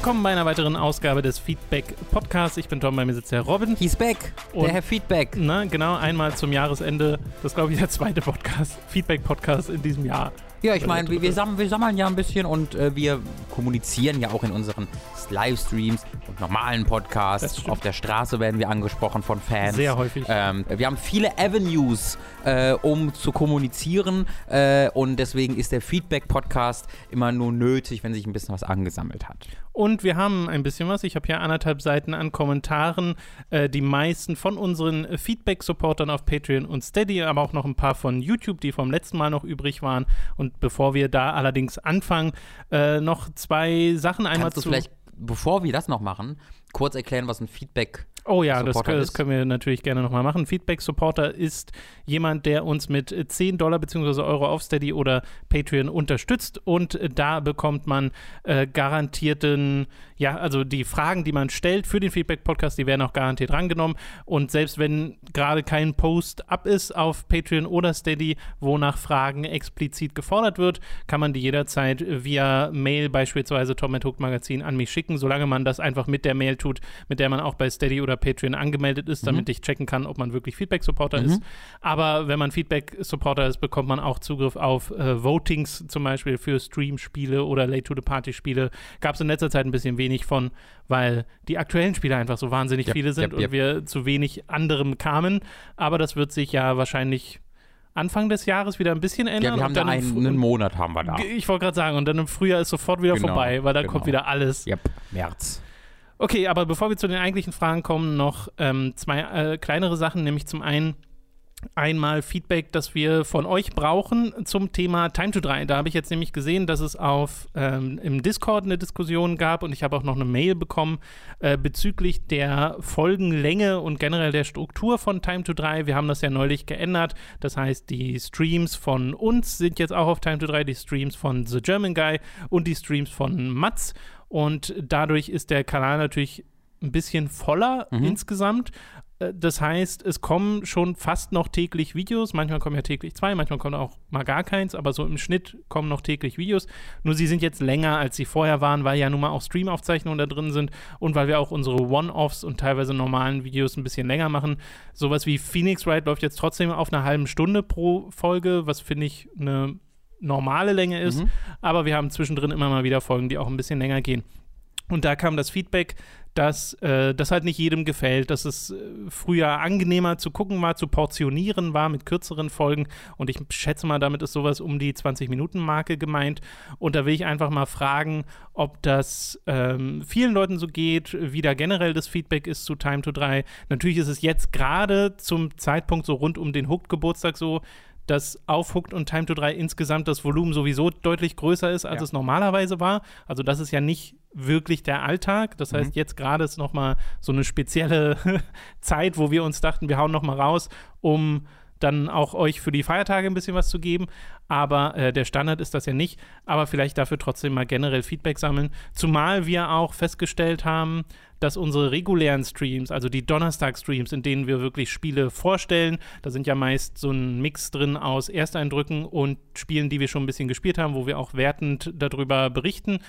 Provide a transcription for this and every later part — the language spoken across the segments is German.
Willkommen bei einer weiteren Ausgabe des Feedback Podcasts. Ich bin Tom, bei mir sitzt der Robin. He's back, Und- der Herr Feedback. Na, genau, einmal zum Jahresende. Das ist, glaube ich, der zweite Podcast, Feedback-Podcast in diesem Jahr. Ja, ich meine, wir, wir, sammeln, wir sammeln ja ein bisschen und äh, wir kommunizieren ja auch in unseren Livestreams und normalen Podcasts. Auf der Straße werden wir angesprochen von Fans. Sehr häufig. Ähm, wir haben viele Avenues, äh, um zu kommunizieren äh, und deswegen ist der Feedback-Podcast immer nur nötig, wenn sich ein bisschen was angesammelt hat. Und wir haben ein bisschen was. Ich habe hier anderthalb Seiten an Kommentaren. Äh, die meisten von unseren Feedback-Supportern auf Patreon und Steady, aber auch noch ein paar von YouTube, die vom letzten Mal noch übrig waren. Und bevor wir da allerdings anfangen, äh, noch zwei Sachen einmal Kannst du vielleicht, bevor wir das noch machen, kurz erklären, was ein Feedback Oh ja, das, das können wir natürlich gerne nochmal machen. Feedback-Supporter ist jemand, der uns mit 10 Dollar bzw. Euro auf Steady oder Patreon unterstützt und da bekommt man äh, garantierten, ja, also die Fragen, die man stellt für den Feedback-Podcast, die werden auch garantiert rangenommen und selbst wenn gerade kein Post ab ist auf Patreon oder Steady, wo nach Fragen explizit gefordert wird, kann man die jederzeit via Mail beispielsweise Tom Hook Magazin an mich schicken, solange man das einfach mit der Mail tut, mit der man auch bei Steady oder Patreon angemeldet ist, damit ich checken kann, ob man wirklich Feedback-Supporter ist. Aber wenn man Feedback-Supporter ist, bekommt man auch Zugriff auf äh, Votings zum Beispiel für Stream-Spiele oder Late-to-the-Party-Spiele. Gab es in letzter Zeit ein bisschen wenig von, weil die aktuellen Spiele einfach so wahnsinnig Yep, viele sind yep, yep. und wir zu wenig anderem kamen. Aber das wird sich ja wahrscheinlich Anfang des Jahres wieder ein bisschen ändern. Ja, wir haben dann einen, einen Monat haben wir da. Ich wollte gerade sagen, und dann im Frühjahr ist sofort wieder Genau, vorbei, weil da genau. kommt wieder alles. Yep, März. Okay, aber bevor wir zu den eigentlichen Fragen kommen, noch ähm, zwei äh, kleinere Sachen, nämlich zum einen einmal Feedback, das wir von euch brauchen zum Thema Time to 3. Da habe ich jetzt nämlich gesehen, dass es auf ähm, im Discord eine Diskussion gab und ich habe auch noch eine Mail bekommen äh, bezüglich der Folgenlänge und generell der Struktur von Time to 3. Wir haben das ja neulich geändert. Das heißt, die Streams von uns sind jetzt auch auf Time to 3, die Streams von The German Guy und die Streams von Mats. Und dadurch ist der Kanal natürlich ein bisschen voller insgesamt. Äh, Das heißt, es kommen schon fast noch täglich Videos. Manchmal kommen ja täglich zwei, manchmal kommt auch mal gar keins, aber so im Schnitt kommen noch täglich Videos. Nur sie sind jetzt länger, als sie vorher waren, weil ja nun mal auch Streamaufzeichnungen da drin sind und weil wir auch unsere One-Offs und teilweise normalen Videos ein bisschen länger machen. Sowas wie Phoenix Wright läuft jetzt trotzdem auf einer halben Stunde pro Folge, was finde ich eine normale Länge ist. Aber wir haben zwischendrin immer mal wieder Folgen, die auch ein bisschen länger gehen. Und da kam das Feedback, dass äh, das halt nicht jedem gefällt, dass es äh, früher angenehmer zu gucken war, zu portionieren war mit kürzeren Folgen. Und ich schätze mal, damit ist sowas um die 20-Minuten-Marke gemeint. Und da will ich einfach mal fragen, ob das ähm, vielen Leuten so geht, wie da generell das Feedback ist zu Time to 3. Natürlich ist es jetzt gerade zum Zeitpunkt so rund um den Hooked-Geburtstag so, dass auf Hooked und Time to 3 insgesamt das Volumen sowieso deutlich größer ist, als Ja. es normalerweise war. Also das ist ja nicht wirklich der Alltag. Das heißt, jetzt gerade ist noch mal so eine spezielle Zeit, wo wir uns dachten, wir hauen noch mal raus, um dann auch euch für die Feiertage ein bisschen was zu geben. Aber äh, der Standard ist das ja nicht. Aber vielleicht dafür trotzdem mal generell Feedback sammeln. Zumal wir auch festgestellt haben, dass unsere regulären Streams, also die Donnerstag-Streams, in denen wir wirklich Spiele vorstellen, da sind ja meist so ein Mix drin aus Ersteindrücken und Spielen, die wir schon ein bisschen gespielt haben, wo wir auch wertend darüber berichten,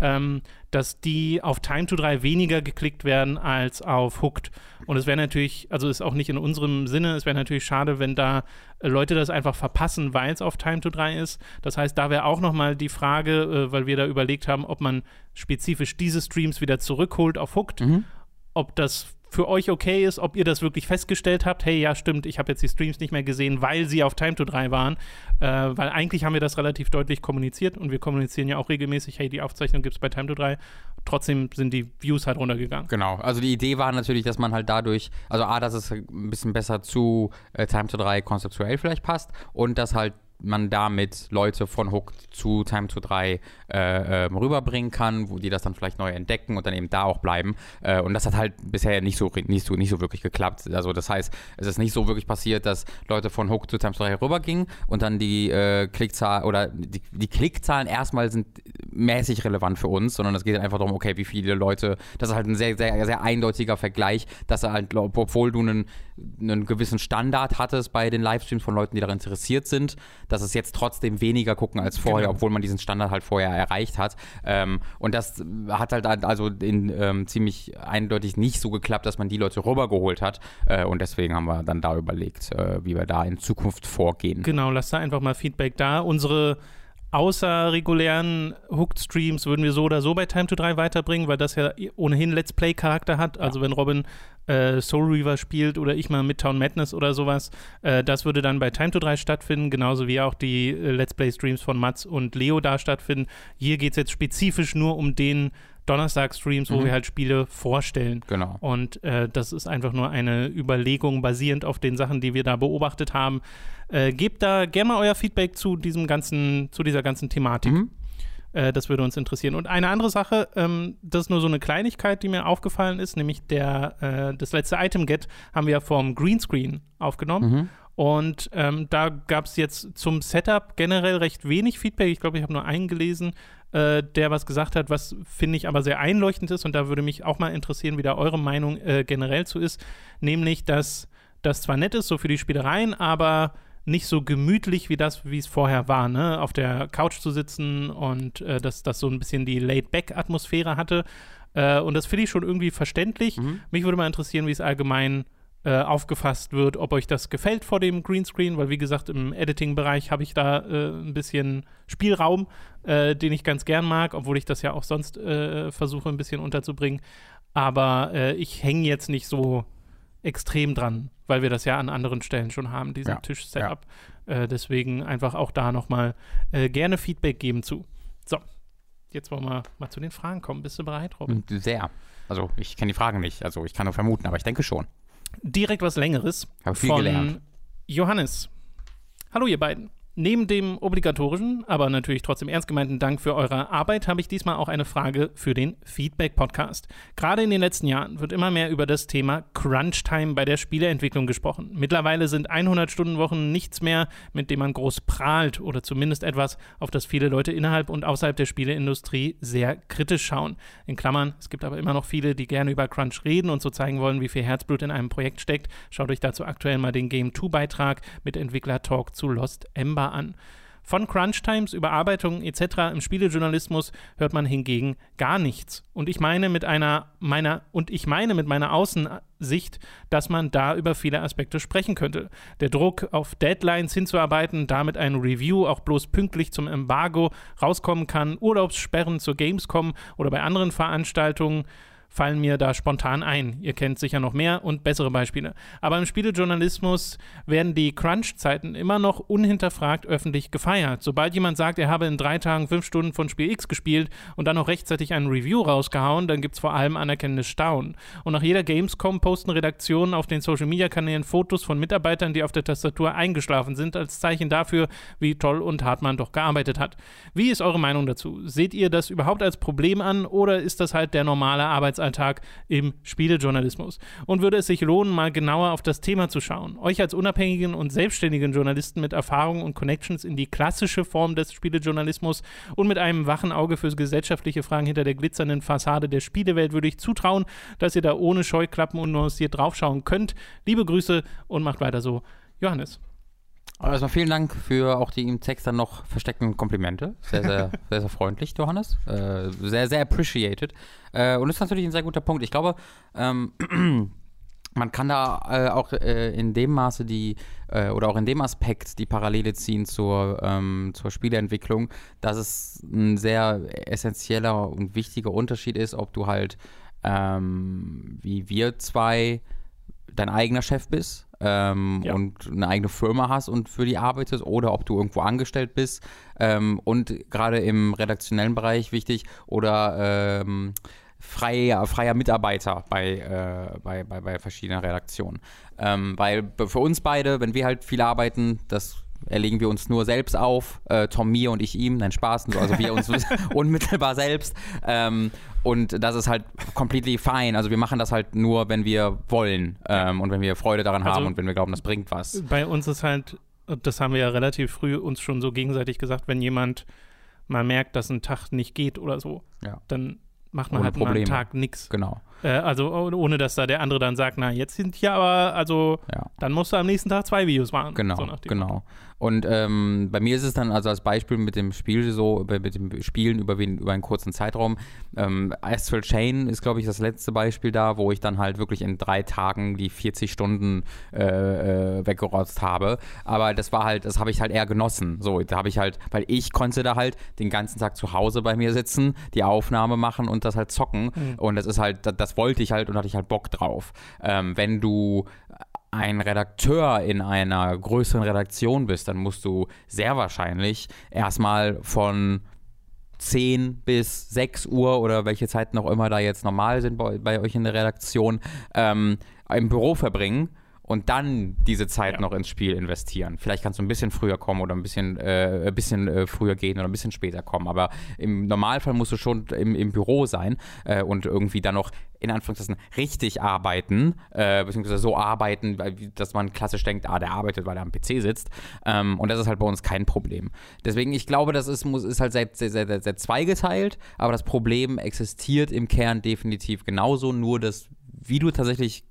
ähm, dass die auf Time to 3 weniger geklickt werden als auf Hooked. Und es wäre natürlich, also ist auch nicht in unserem Sinne, es wäre natürlich schade, wenn da äh, Leute das einfach verpassen, weil es auf Time to 3 ist. Das heißt, da wäre auch nochmal die Frage, äh, weil wir da überlegt haben, ob man spezifisch diese Streams wieder zurückholt auf Hooked, ob das für euch okay ist, ob ihr das wirklich festgestellt habt, hey, ja, stimmt, ich habe jetzt die Streams nicht mehr gesehen, weil sie auf Time to 3 waren. Äh, weil eigentlich haben wir das relativ deutlich kommuniziert und wir kommunizieren ja auch regelmäßig, hey, die Aufzeichnung gibt es bei Time to 3. Trotzdem sind die Views halt runtergegangen. Genau, also die Idee war natürlich, dass man halt dadurch, also A, dass es ein bisschen besser zu äh, Time to 3 konzeptuell vielleicht passt und dass halt man damit Leute von Hook zu Time to 3 äh, ähm, rüberbringen kann, wo die das dann vielleicht neu entdecken und dann eben da auch bleiben. Äh, und das hat halt bisher nicht so, nicht, so, nicht so wirklich geklappt. Also das heißt, es ist nicht so wirklich passiert, dass Leute von Hook zu Time to 3 rübergingen und dann die äh, Klickzahl oder die, die Klickzahlen erstmal sind mäßig relevant für uns, sondern es geht einfach darum, okay, wie viele Leute, das ist halt ein sehr, sehr, sehr eindeutiger Vergleich, dass er halt, obwohl du einen, einen gewissen Standard hattest bei den Livestreams von Leuten, die daran interessiert sind, dass es jetzt trotzdem weniger gucken als vorher, Genau. obwohl man diesen Standard halt vorher erreicht hat. Ähm, und das hat halt also in, ähm, ziemlich eindeutig nicht so geklappt, dass man die Leute rübergeholt hat. Äh, und deswegen haben wir dann da überlegt, äh, wie wir da in Zukunft vorgehen. Genau, lasst da einfach mal Feedback da. Unsere außer regulären Hooked-Streams würden wir so oder so bei Time to 3 weiterbringen, weil das ja ohnehin Let's Play-Charakter hat. Also wenn Robin äh, Soul Reaver spielt oder ich mal Midtown Madness oder sowas, äh, das würde dann bei Time to 3 stattfinden, genauso wie auch die äh, Let's Play-Streams von Mats und Leo da stattfinden. Hier geht es jetzt spezifisch nur um den Donnerstag-Streams, wo Mhm. wir halt Spiele vorstellen. Genau. Und äh, das ist einfach nur eine Überlegung basierend auf den Sachen, die wir da beobachtet haben. Äh, gebt da gerne mal euer Feedback zu diesem ganzen, zu dieser ganzen Thematik. Mhm. Äh, das würde uns interessieren. Und eine andere Sache, ähm, das ist nur so eine Kleinigkeit, die mir aufgefallen ist, nämlich der, äh, das letzte Item-Get haben wir vom Greenscreen aufgenommen. Mhm. Und ähm, da gab es jetzt zum Setup generell recht wenig Feedback. Ich glaube, ich habe nur einen gelesen, äh, der was gesagt hat, was finde ich aber sehr einleuchtend ist. Und da würde mich auch mal interessieren, wie da eure Meinung äh, generell zu ist. Nämlich, dass das zwar nett ist, so für die Spielereien, aber nicht so gemütlich wie das, wie es vorher war, ne? Auf der Couch zu sitzen und äh, dass das so ein bisschen die Laid-Back-Atmosphäre hatte. Äh, und das finde ich schon irgendwie verständlich. Mhm. Mich würde mal interessieren, wie es allgemein äh, aufgefasst wird, ob euch das gefällt vor dem Greenscreen, weil wie gesagt, im Editing-Bereich habe ich da äh, ein bisschen Spielraum, äh, den ich ganz gern mag, obwohl ich das ja auch sonst äh, versuche, ein bisschen unterzubringen. Aber äh, ich hänge jetzt nicht so extrem dran, weil wir das ja an anderen Stellen schon haben, diesen Ja, Tisch-Setup. Äh, deswegen einfach auch da nochmal äh, gerne Feedback geben zu. So, jetzt wollen wir mal zu den Fragen kommen. Bist du bereit, Robin? Sehr. Also ich kenne die Fragen nicht. Also ich kann nur vermuten, aber ich denke schon. Direkt was Längeres. Habe viel von gelernt. Johannes. Hallo, ihr beiden. Neben dem obligatorischen, aber natürlich trotzdem ernst gemeinten Dank für eure Arbeit habe ich diesmal auch eine Frage für den Feedback-Podcast. Gerade in den letzten Jahren wird immer mehr über das Thema Crunch-Time bei der Spieleentwicklung gesprochen. Mittlerweile sind 100-Stunden-Wochen nichts mehr, mit dem man groß prahlt oder zumindest etwas, auf das viele Leute innerhalb und außerhalb der Spieleindustrie sehr kritisch schauen. In Klammern, es gibt aber immer noch viele, die gerne über Crunch reden und so zeigen wollen, wie viel Herzblut in einem Projekt steckt. Schaut euch dazu aktuell mal den Game 2-Beitrag mit Entwickler-Talk zu Lost Ember an. Von Crunch Times, Überarbeitungen etc. im Spielejournalismus hört man hingegen gar nichts. Und ich meine mit einer meiner und ich meine mit meiner Außensicht, dass man da über viele Aspekte sprechen könnte. Der Druck auf Deadlines hinzuarbeiten, damit ein Review auch bloß pünktlich zum Embargo rauskommen kann, Urlaubssperren zur Gamescom oder bei anderen Veranstaltungen fallen mir da spontan ein. Ihr kennt sicher noch mehr und bessere Beispiele. Aber im Spielejournalismus werden die Crunch-Zeiten immer noch unhinterfragt öffentlich gefeiert. Sobald jemand sagt, er habe in drei Tagen fünf Stunden von Spiel X gespielt und dann noch rechtzeitig ein Review rausgehauen, dann gibt es vor allem anerkennendes Staunen. Und nach jeder Gamescom posten Redaktionen auf den Social-Media-Kanälen Fotos von Mitarbeitern, die auf der Tastatur eingeschlafen sind, als Zeichen dafür, wie toll und hart man doch gearbeitet hat. Wie ist eure Meinung dazu? Seht ihr das überhaupt als Problem an oder ist das halt der normale Arbeitsalltag im Spielejournalismus? Und würde es sich lohnen, mal genauer auf das Thema zu schauen? Euch als unabhängigen und selbstständigen Journalisten mit Erfahrung und Connections in die klassische Form des Spielejournalismus und mit einem wachen Auge für gesellschaftliche Fragen hinter der glitzernden Fassade der Spielewelt würde ich zutrauen, dass ihr da ohne Scheuklappen und nuanciert draufschauen könnt. Liebe Grüße und macht weiter so. Johannes. Aber erstmal vielen Dank für auch die im Text dann noch versteckten Komplimente. Sehr, sehr, sehr, sehr freundlich, Johannes. Äh, sehr, sehr appreciated. Äh, und das ist natürlich ein sehr guter Punkt. Ich glaube, ähm, man kann da äh, auch äh, in dem Maße die, äh, oder auch in dem Aspekt die Parallele ziehen zur, ähm, zur Spieleentwicklung, dass es ein sehr essentieller und wichtiger Unterschied ist, ob du halt ähm, wie wir zwei dein eigener Chef bist ähm, Ja. und eine eigene Firma hast und für die arbeitest oder ob du irgendwo angestellt bist ähm, und gerade im redaktionellen Bereich wichtig oder ähm, freier, freier Mitarbeiter bei, äh, bei, bei, bei verschiedenen Redaktionen. Ähm, weil für uns beide, wenn wir halt viel arbeiten, das erlegen wir uns nur selbst auf, äh, Tom mir und ich ihm, nein Spaß, also wir uns unmittelbar selbst ähm, und das ist halt completely fine, also wir machen das halt nur, wenn wir wollen ähm, und wenn wir Freude daran Also- haben und wenn wir glauben, das bringt was. Bei uns ist halt, das haben wir ja relativ früh uns schon so gegenseitig gesagt, wenn jemand mal merkt, dass ein Tag nicht geht oder so, Ja. dann macht man Ohne halt mal einen Probleme. Tag nichts. Genau, Äh, also oh- ohne, dass da der andere dann sagt, na, jetzt sind hier aber, also ja. dann musst du am nächsten Tag zwei Videos machen. Genau, so genau. Motto. Und ähm, bei mir ist es dann also als Beispiel mit dem Spiel so, mit dem Spielen über, über einen kurzen Zeitraum. Ähm, Astral Chain ist, glaube ich, das letzte Beispiel da, wo ich dann halt wirklich in drei Tagen die 40 Stunden äh, äh, weggerotzt habe. Aber das war halt, das habe ich halt eher genossen. So, da habe ich halt, weil ich konnte da halt den ganzen Tag zu Hause bei mir sitzen, die Aufnahme machen und das halt zocken. Mhm. Und das ist halt, das, das, wollte ich halt und hatte ich halt Bock drauf. Ähm, wenn du ein Redakteur in einer größeren Redaktion bist, dann musst du sehr wahrscheinlich erstmal von 10 bis 6 Uhr oder welche Zeiten auch immer da jetzt normal sind bei, bei euch in der Redaktion, ähm, im Büro verbringen und dann diese Zeit ja. noch ins Spiel investieren. Vielleicht kannst du ein bisschen früher kommen oder ein bisschen, äh, ein bisschen äh, früher gehen oder ein bisschen später kommen. Aber im Normalfall musst du schon im, im Büro sein äh, und irgendwie dann noch in Anführungszeichen richtig arbeiten, äh, beziehungsweise so arbeiten, dass man klassisch denkt, ah, der arbeitet, weil er am PC sitzt. Ähm, und das ist halt bei uns kein Problem. Deswegen, ich glaube, das ist, muss, ist halt sehr, sehr, sehr, sehr zweigeteilt, aber das Problem existiert im Kern definitiv genauso, nur dass wie du tatsächlich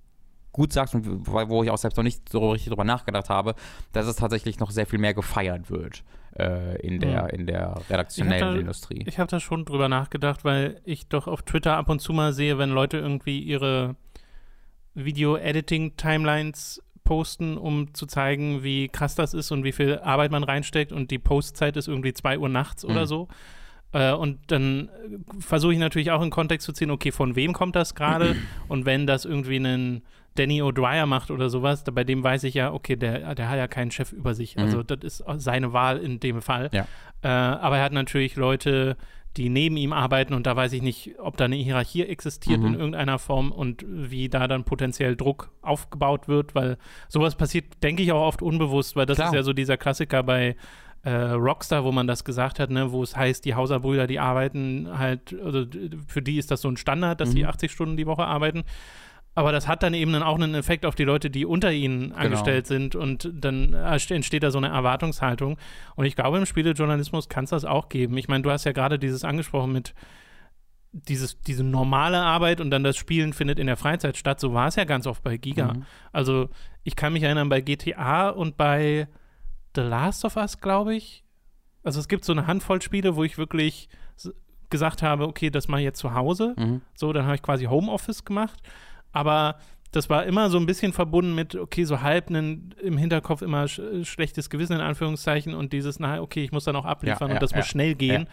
gut sagst und wo ich auch selbst noch nicht so richtig drüber nachgedacht habe, dass es tatsächlich noch sehr viel mehr gefeiert wird äh, in, der, ja. in der redaktionellen ich da, Industrie. Ich habe da schon drüber nachgedacht, weil ich doch auf Twitter ab und zu mal sehe, wenn Leute irgendwie ihre Video-Editing-Timelines posten, um zu zeigen, wie krass das ist und wie viel Arbeit man reinsteckt und die Postzeit ist irgendwie 2 Uhr nachts mhm. oder so. Äh, und dann versuche ich natürlich auch in Kontext zu ziehen, okay, von wem kommt das gerade? und wenn das irgendwie ein Danny O'Dwyer macht oder sowas, bei dem weiß ich ja, okay, der, der hat ja keinen Chef über sich. Mhm. Also das ist seine Wahl in dem Fall. Ja. Äh, aber er hat natürlich Leute, die neben ihm arbeiten und da weiß ich nicht, ob da eine Hierarchie existiert mhm. in irgendeiner Form und wie da dann potenziell Druck aufgebaut wird, weil sowas passiert, denke ich, auch oft unbewusst, weil das Klar. ist ja so dieser Klassiker bei äh, Rockstar, wo man das gesagt hat, ne, wo es heißt, die Hauserbrüder, die arbeiten halt, also für die ist das so ein Standard, dass mhm. die 80 Stunden die Woche arbeiten. Aber das hat dann eben dann auch einen Effekt auf die Leute, die unter ihnen genau. angestellt sind und dann entsteht da so eine Erwartungshaltung. Und ich glaube, im Spielejournalismus kann es das auch geben. Ich meine, du hast ja gerade dieses angesprochen mit dieses, diese normale Arbeit und dann das Spielen findet in der Freizeit statt. So war es ja ganz oft bei Giga. Mhm. Also ich kann mich erinnern, bei GTA und bei The Last of Us, glaube ich. Also es gibt so eine Handvoll Spiele, wo ich wirklich gesagt habe, okay, das mache ich jetzt zu Hause. Mhm. So, dann habe ich quasi Homeoffice gemacht aber das war immer so ein bisschen verbunden mit, okay, so halb einen, im Hinterkopf immer sch schlechtes Gewissen in Anführungszeichen und dieses, na, okay, ich muss dann auch abliefern ja, und das ja, muss schnell gehen.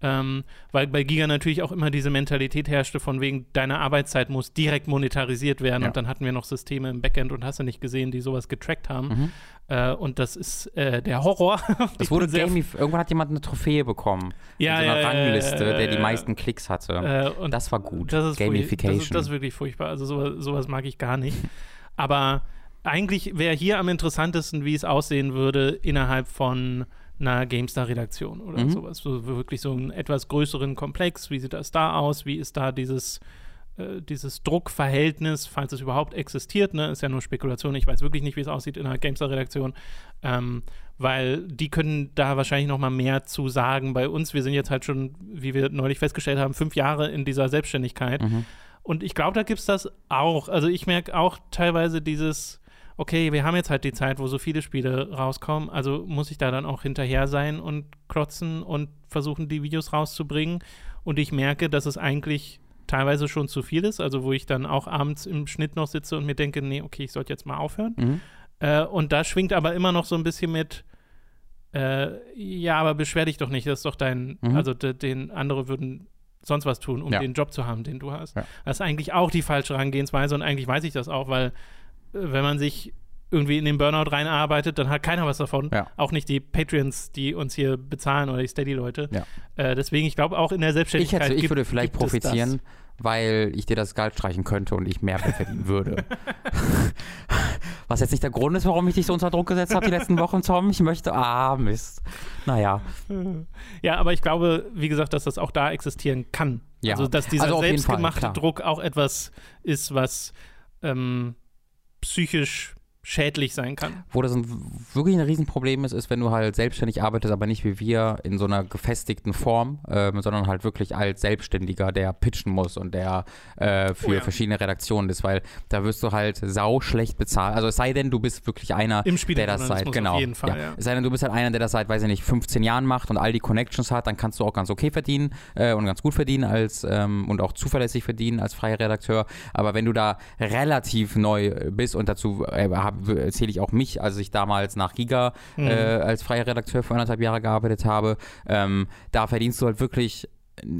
Ähm, weil bei Giga natürlich auch immer diese Mentalität herrschte, von wegen, deine Arbeitszeit muss direkt monetarisiert werden. Und dann hatten wir noch Systeme im Backend und hast du nicht gesehen, die sowas getrackt haben. Mhm. Äh, und das ist äh, der Horror. Das wurde Gamey, irgendwann hat jemand eine Trophäe bekommen. Ja, in so einer ja, Rangliste, ja, der die meisten Klicks hatte. Äh, das war gut. Das ist Gamification. Das ist, das ist wirklich furchtbar. Also sowas, sowas mag ich gar nicht. Aber eigentlich wäre hier am interessantesten, wie es aussehen würde innerhalb von einer GameStar-Redaktion oder mhm. sowas. So wirklich so einen etwas größeren Komplex. Wie sieht das da aus? Wie ist da dieses äh, dieses Druckverhältnis, falls es überhaupt existiert, ne, ist ja nur Spekulation, ich weiß wirklich nicht, wie es aussieht in der GameStar-Redaktion, ähm, weil die können da wahrscheinlich noch mal mehr zu sagen. Bei uns, wir sind jetzt halt schon, wie wir neulich festgestellt haben, fünf Jahre in dieser Selbstständigkeit. Mhm. Und ich glaube, da gibt es das auch. Also ich merke auch teilweise dieses, okay, wir haben jetzt halt die Zeit, wo so viele Spiele rauskommen, also muss ich da dann auch hinterher sein und klotzen und versuchen, die Videos rauszubringen. Und ich merke, dass es eigentlich teilweise schon zu viel ist, also wo ich dann auch abends im Schnitt noch sitze und mir denke, nee, okay, ich sollte jetzt mal aufhören. Mhm. Äh, und da schwingt aber immer noch so ein bisschen mit, äh, ja, aber beschwer dich doch nicht, das ist doch dein, mhm. also den andere würden sonst was tun, um ja. den Job zu haben, den du hast. Ja. Das ist eigentlich auch die falsche Herangehensweise und eigentlich weiß ich das auch, weil äh, wenn man sich irgendwie in den Burnout reinarbeitet, dann hat keiner was davon. Ja. Auch nicht die Patreons, die uns hier bezahlen oder die Steady-Leute. Äh, deswegen, ich glaube, auch in der Selbstständigkeit. Ich, hätte, ich gibt, würde vielleicht profitieren, weil ich dir das Geld streichen könnte und ich mehr verdienen würde. Was jetzt nicht der Grund ist, warum ich dich so unter Druck gesetzt habe die letzten Wochen, Tom. Ich möchte, ah, Mist. Naja. Ja, aber ich glaube, wie gesagt, dass das auch da existieren kann. Ja. Also, dass dieser also selbstgemachte Fall, Druck auch etwas ist, was ähm, psychisch schädlich sein kann. Wo das ein, wirklich ein Riesenproblem ist, ist, wenn du halt selbstständig arbeitest, aber nicht wie wir in so einer gefestigten Form, ähm, sondern halt wirklich als Selbstständiger, der pitchen muss und der äh, für Oh ja. verschiedene Redaktionen ist, weil da wirst du halt sau schlecht bezahlt. Also es sei denn, du bist wirklich einer, Im der das seit, genau. auf jeden Fall, ja. Es sei denn, du bist halt einer, der das seit, weiß ich nicht, 15 Jahren macht und all die Connections hat, dann kannst du auch ganz okay verdienen äh, und ganz gut verdienen als ähm, und auch zuverlässig verdienen als freier Redakteur. Aber wenn du da relativ neu bist und dazu äh, erzähle ich auch mich, als ich damals nach Giga Mhm. äh, als freier Redakteur für anderthalb Jahre gearbeitet habe, ähm, da verdienst du halt wirklich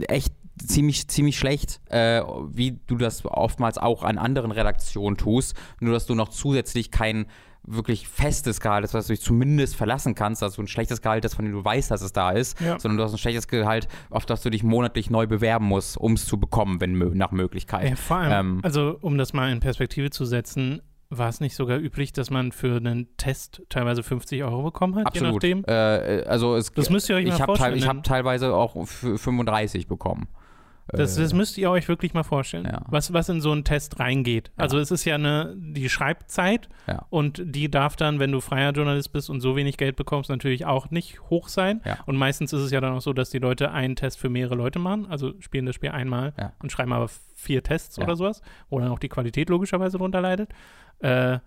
echt ziemlich, ziemlich schlecht, äh, wie du das oftmals auch an anderen Redaktionen tust, nur dass du noch zusätzlich kein wirklich festes Gehalt hast, was du dich zumindest verlassen kannst, also ein schlechtes Gehalt, das von dem du weißt, dass es da ist, Ja. sondern du hast ein schlechtes Gehalt, auf das du dich monatlich neu bewerben musst, um es zu bekommen, wenn nach Möglichkeit. Ja, vor allem, Ähm, also um das mal in Perspektive zu setzen, war es nicht sogar üblich, dass man für einen Test teilweise 50 Euro bekommen hat, Absolut. je nachdem? Äh, also es, Das müsst ihr euch ich mal habe vorstellen. ich denn hab teilweise auch für 35 bekommen. Das, Äh, das müsst ihr euch wirklich mal vorstellen, Ja. was, was in so einen Test reingeht. Also es ist ja eine, die Schreibzeit Ja. und die darf dann, wenn du freier Journalist bist und so wenig Geld bekommst, natürlich auch nicht hoch sein. Und meistens ist es ja dann auch so, dass die Leute einen Test für mehrere Leute machen, also spielen das Spiel einmal und schreiben aber vier Tests oder sowas, wo dann auch die Qualität logischerweise drunter leidet. Äh,